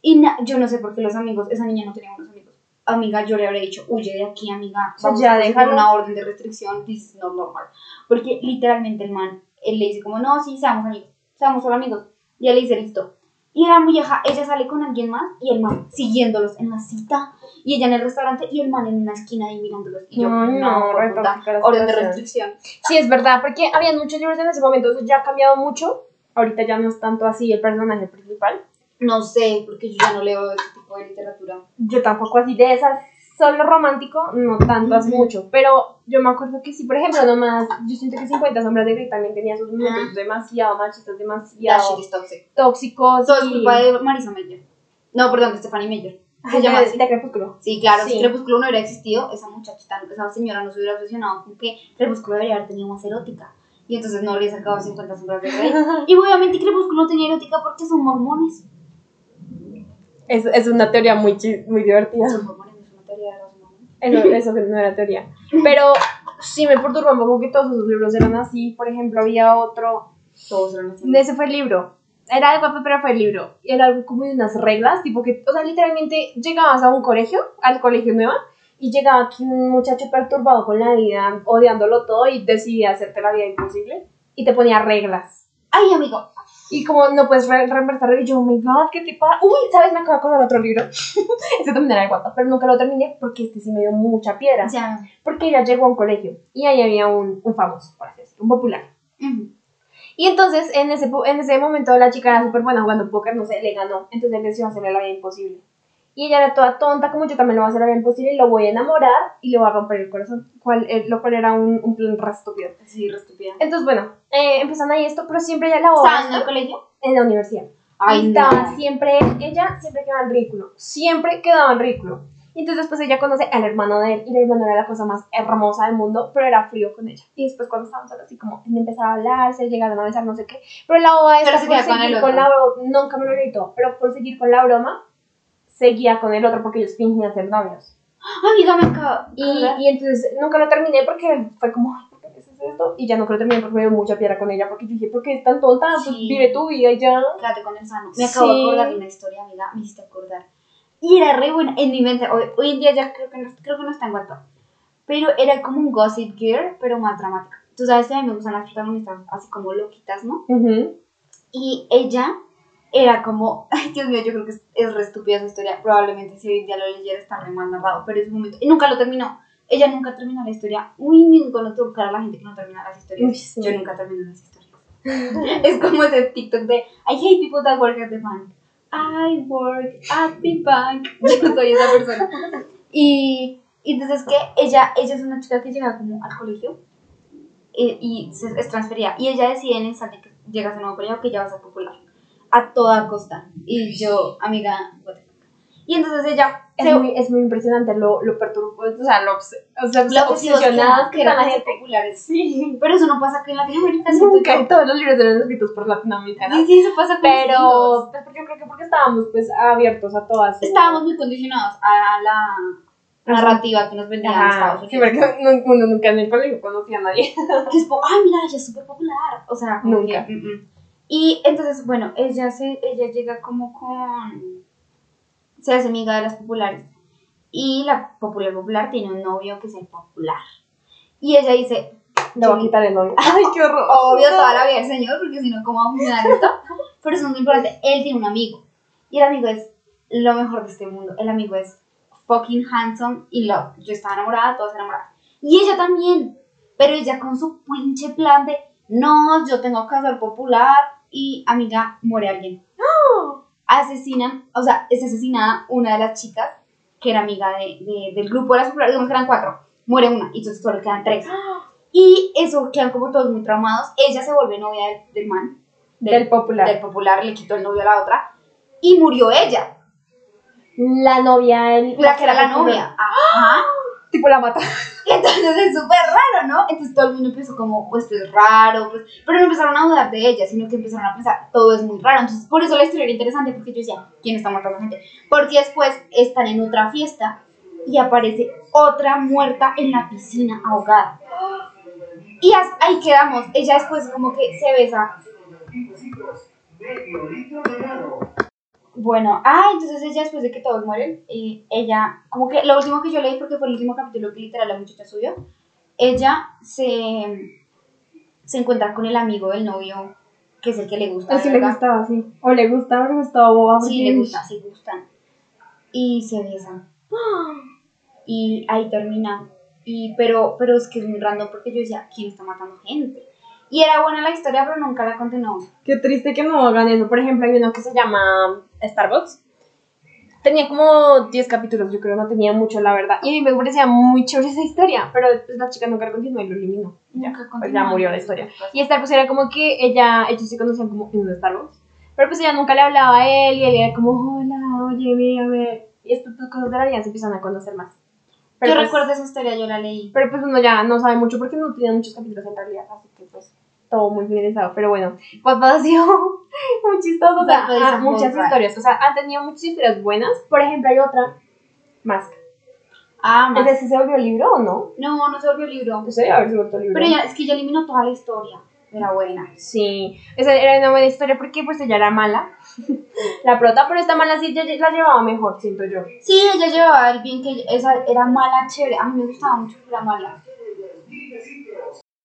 y na- yo no sé por qué los amigos, esa niña no tenía buenos amigos. Amiga, yo le habría dicho, huye de aquí, amiga. Vamos ya, a déjalo. una orden de restricción. This is not normal. Porque literalmente el man, él le dice como, no, sí, seamos amigos, seamos solo amigos. Y él le dice, listo. Y la vieja, ella sale con alguien más y el man siguiéndolos en la cita y ella en el restaurante y el man en una esquina ahí mirándolos. Y yo, no, no, re puta, orden de restricción. Sí, es verdad, porque habían muchos libros en ese momento, eso ya ha cambiado mucho. Ahorita ya no es tanto así el personaje principal. No sé, porque yo ya no leo ese tipo de literatura. Yo tampoco así de esas, solo romántico, no tanto hace mucho. Pero yo me acuerdo que sí, por ejemplo, nomás, yo siento que 50 sombras de Grey también tenía sus momentos demasiado machistas, demasiado shit is toxic. tóxicos. Todo es culpa de Marisa Meyer. No, perdón, de Stephanie Meyer. Se llama de, así. de Crepúsculo. Sí, claro, Sí. si Crepúsculo no hubiera existido, esa muchachita, esa señora no se hubiera obsesionado con que Crepúsculo debería haber tenido más erótica. Y entonces no habría sacado 50 sombras de Grey. Y obviamente Crepúsculo no tenía erótica porque son mormones. Es, es una teoría muy, muy divertida. Eso, eso que no era teoría. Pero sí me perturba un poco que todos esos libros eran así. Por ejemplo, había otro. Todos eran así. Ese fue el libro. Era de guapo, pero fue el libro. Y era algo como de unas reglas, tipo que, o sea, literalmente llegabas a un colegio, al colegio nueva, y llegaba aquí un muchacho perturbado con la vida, odiándolo todo, y decidía hacerte la vida imposible, y te ponía reglas. Ay, amigo. Y como no puedes re reemplazar, y yo, oh my god, ¿qué pasa? Uy, ¿sabes? Me acabo de acordar otro libro. Ese también era de guapa, pero nunca lo terminé porque este sí me dio mucha piedra. Ya. Porque ella llegó a un colegio, y ahí había un, un famoso, por así decirlo, un popular. Ujú. Y entonces, en ese, en ese momento, la chica era súper buena jugando póker, no sé, le ganó. Entonces él decidió hacerle la vida imposible. Y ella era toda tonta, como yo también le voy a hacer la vida imposible, y lo voy a enamorar y le voy a romper el corazón. Cual, eh, lo cual era un, un plan re estúpido. Sí, re estúpida. Entonces, bueno, eh, empezando ahí esto, pero siempre ella la ¿Estaban en boba el colegio? en la universidad. Ay, y estaba no. siempre, ella siempre quedaba en ridículo. Siempre quedaba en ridículo. Y entonces después ella conoce al hermano de él y el hermano era la cosa más hermosa del mundo, pero era frío con ella. Y después cuando estaban solos así como empezaba a hablar, se llegaron a besar, no sé qué. Pero la boba Pero esta se por con seguir con otro. la broma, nunca me lo gritó, pero por seguir con la broma, seguía con el otro porque ellos fingían ser novios. Amiga, me acabo. Y, y entonces nunca lo terminé porque fue como, ay, ¿por qué haces esto? Y ya nunca lo terminé porque me dio mucha piedra con ella, porque dije, ¿por qué es tan tonta? Pues Sí. vive tu vida y ya. Quédate con el sano. Me acabo de acordar de una historia, amiga. Me hiciste acordar. Y era re buena. En mi mente, hoy, hoy en día ya creo que, no, creo que no está en WhatsApp. Pero era como un Gossip Girl, pero más dramática. Tú sabes que a mí me gustan las protagonistas así como loquitas, ¿no? Ujú. Y ella era como, ay Dios mío, yo creo que es, es re estúpida esa historia. Probablemente si hoy día lo leyera está re mal narrado, pero es un momento. Y nunca lo terminó. Ella nunca terminó la historia. Uy, me encanta tocar a la gente que no termina las historias. Uy, sí. Yo nunca termino las historias. es como ese TikTok de I hate people that work at the bank. I work at the bank. Yo soy esa persona. Y, y entonces que ella, ella es una chica que llega como al colegio y, y se, es transferida. Y ella decide en el instante que llegas a un nuevo colegio que ya vas a popular. A toda costa. Y yo, amiga. Y entonces ella Es, se muy, es muy impresionante lo, lo perturbado, o sea, lo, o sea, lo obsesionadas que que eran la ser gente. populares. Sí. Pero eso no pasa aquí en Latinoamérica. Nunca en todos los libros eran escritos por latinoamericanos. Sí, sí, eso pasa con Pero, pues, porque yo creo que porque estábamos pues abiertos a todas. Estábamos muy condicionados a la narrativa que nos vendían en Estados Ajá, sí, Unidos. porque no- uno nunca en el colegio conocía a nadie. Que es como, ay, mira, ella es súper popular. O sea, como Nunca. que, mm, mm. Y entonces, bueno, ella, se, ella llega como con. Se hace amiga de las populares. Y la popular popular tiene un novio que es el popular. Y ella dice, Le voy a quitar el novio. Ay, qué horror. obvio toda la vida el señor, porque si no, ¿cómo va a funcionar esto? Pero eso no es muy importante. Él tiene un amigo. Y el amigo es lo mejor de este mundo. El amigo es fucking handsome y love. Yo estaba enamorada, todas enamoradas. Y ella también. Pero ella con su pinche plan de, no, yo tengo que ser popular. Y amiga, muere alguien. Asesinan, o sea, es asesinada una de las chicas que era amiga de, de- del grupo de las populares, digamos que eran cuatro. Muere una, y entonces solo quedan tres. Y eso quedan como todos muy traumados. Ella se vuelve novia del, del man, Del popular. del popular, le quitó el novio a la otra. Y murió ella, La novia, el, la que era la novia. Ajá. Tipo la mata. Y entonces es súper raro, ¿no? Entonces todo el mundo empezó como, pues esto es raro, pues, pero no empezaron a dudar de ella, sino que empezaron a pensar, todo es muy raro. Entonces, por eso la historia era interesante, porque yo decía, ¿quién está matando gente? Porque después están en otra fiesta y aparece otra muerta en la piscina ahogada. Y ahí quedamos. Ella después como que se besa. Bueno, ah, entonces ella después de que todos mueren, y ella, como que lo último que yo leí, porque fue el último capítulo que literal la muchacha subió, ella se, se encuentra con el amigo del novio, que es el que le gusta. Así de le verdad. gustaba, sí. O le gustaba, o le gustaba boba. Sí, le gusta, sí gustan. Y se besan. Y ahí termina. Y, pero, pero es que es muy random porque yo decía, ¿quién está matando gente? Y era buena la historia, pero nunca la continuó. Qué triste que no hagan eso. Por ejemplo, hay uno que se llama Starbucks. Tenía como 10 capítulos, yo creo, no tenía mucho, la verdad. Y a mí me parecía muy chévere esa historia, pero después la chica nunca la continuó y lo eliminó. Ya, pues ya murió la historia. Y Starbucks era como que ella, ellos se conocían como en un Starbucks. Pero pues ella nunca le hablaba a él y él era como, hola, oye, mírame. Y estas pues, cosas de la vida se empiezan a conocer más. Pero yo pues- recuerdo esa historia, yo la leí. pero pues uno ya no sabe mucho porque no tiene muchos capítulos en realidad, así pues todo muy finalizado. Pero bueno, pues ha sido muy chistoso. O sea, ah, muchas Bold historias. O sea, han tenido muchas historias buenas. Por ejemplo, hay otra, Mask. Ah, más. ¿Ese se volvió libro o no? No, no se volvió libro. No sé, a ver si vuelto libro. Pero ella, es que ella eliminó toda la historia. era buena. Sí, esa era una buena historia porque pues ella era mala, la prota, pero esta mala sí la llevaba mejor, siento yo. Sí, ella llevaba el bien que esa era mala, chévere. A mí me gustaba mucho que era mala.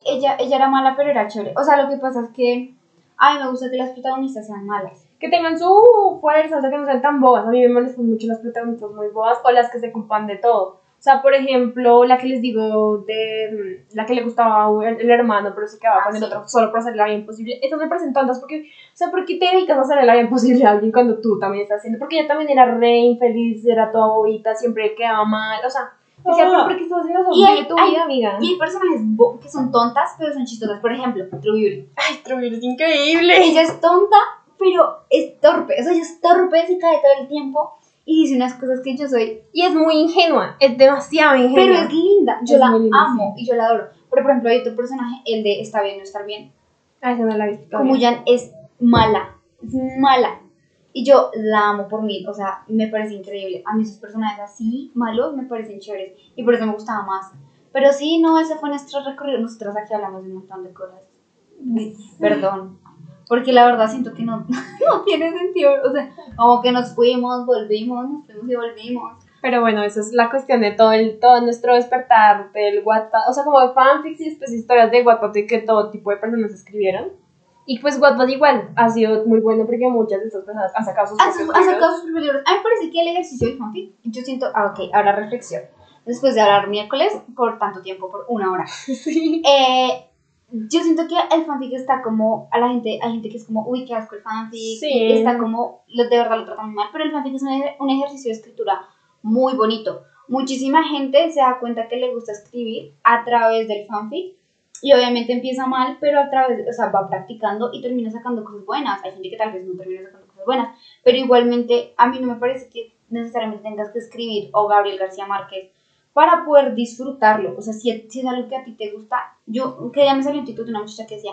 Ella, ella era mala, pero era chévere. O sea, lo que pasa es que a mí me gusta que las protagonistas sean malas. Que tengan su fuerza, o sea, que no sean tan bobas. A mí me molestan mucho las protagonistas muy bobas o las que se ocupan de todo. O sea, por ejemplo, la que les digo de mm, la que le gustaba a el, el hermano, pero se quedaba Ah, con el sí. otro solo por hacerle la vida imposible. Estas me parecen tontas porque, o sea, ¿por qué te dedicas a hacerle la vida imposible a alguien cuando tú también estás haciendo? Porque ella también era re infeliz, era toda bobita, siempre quedaba mal, o sea, decía, Ah. pero ¿por qué estás haciendo eso? Y hay- tu hay- vida, amiga. Y hay personajes que son tontas, pero son chistosas. Por ejemplo, True Beauty. Ay, True es increíble. Ella es tonta, pero es torpe. O sea, ella es torpe, se cae todo el tiempo y dice unas cosas que yo soy. Y es muy ingenua, es demasiado ingenua. Pero es linda. Yo Es la amo y yo la adoro. Pero, por ejemplo, hay otro personaje, el de Está bien no estar bien. Ay, esa no la he visto. Como. Jan es mala. Es mala. Y yo la amo por mí. O sea, me parece increíble. A mí esos personajes así, malos, me parecen chéveres. Y por eso me gustaba más. Pero sí, no, ese fue nuestro recorrido. Nosotros aquí hablamos de un montón de cosas. Perdón. Porque la verdad siento que no, no tiene sentido. O sea, como que nos fuimos, volvimos, nos fuimos y volvimos. Pero bueno, esa es la cuestión de todo el todo nuestro despertar del Wattpad, o sea, como de fanfics y después historias de Wattpad y que todo tipo de personas escribieron. Y pues Wattpad igual ha sido muy bueno porque muchas de estas personas han sacado sus Ha propios sacado sus propios libros. A mí me parece que el ejercicio del fanfic, yo siento, ah, ok, ahora reflexión. Después de hablar miércoles por tanto tiempo, por una hora. Sí. Eh, yo siento que el fanfic está como, a la gente, hay gente que es como, uy, qué asco el fanfic, Sí. está como, lo, de verdad lo tratan muy mal, pero el fanfic es un, un ejercicio de escritura muy bonito. Muchísima gente se da cuenta que le gusta escribir a través del fanfic, y obviamente empieza mal, pero a través, o sea, va practicando y termina sacando cosas buenas. Hay gente que tal vez no termina sacando cosas buenas, pero igualmente a mí no me parece que necesariamente tengas que escribir o Gabriel García Márquez para poder disfrutarlo. O sea, si, si es algo que a ti te gusta, yo, que ya me salió un título de una muchacha que decía,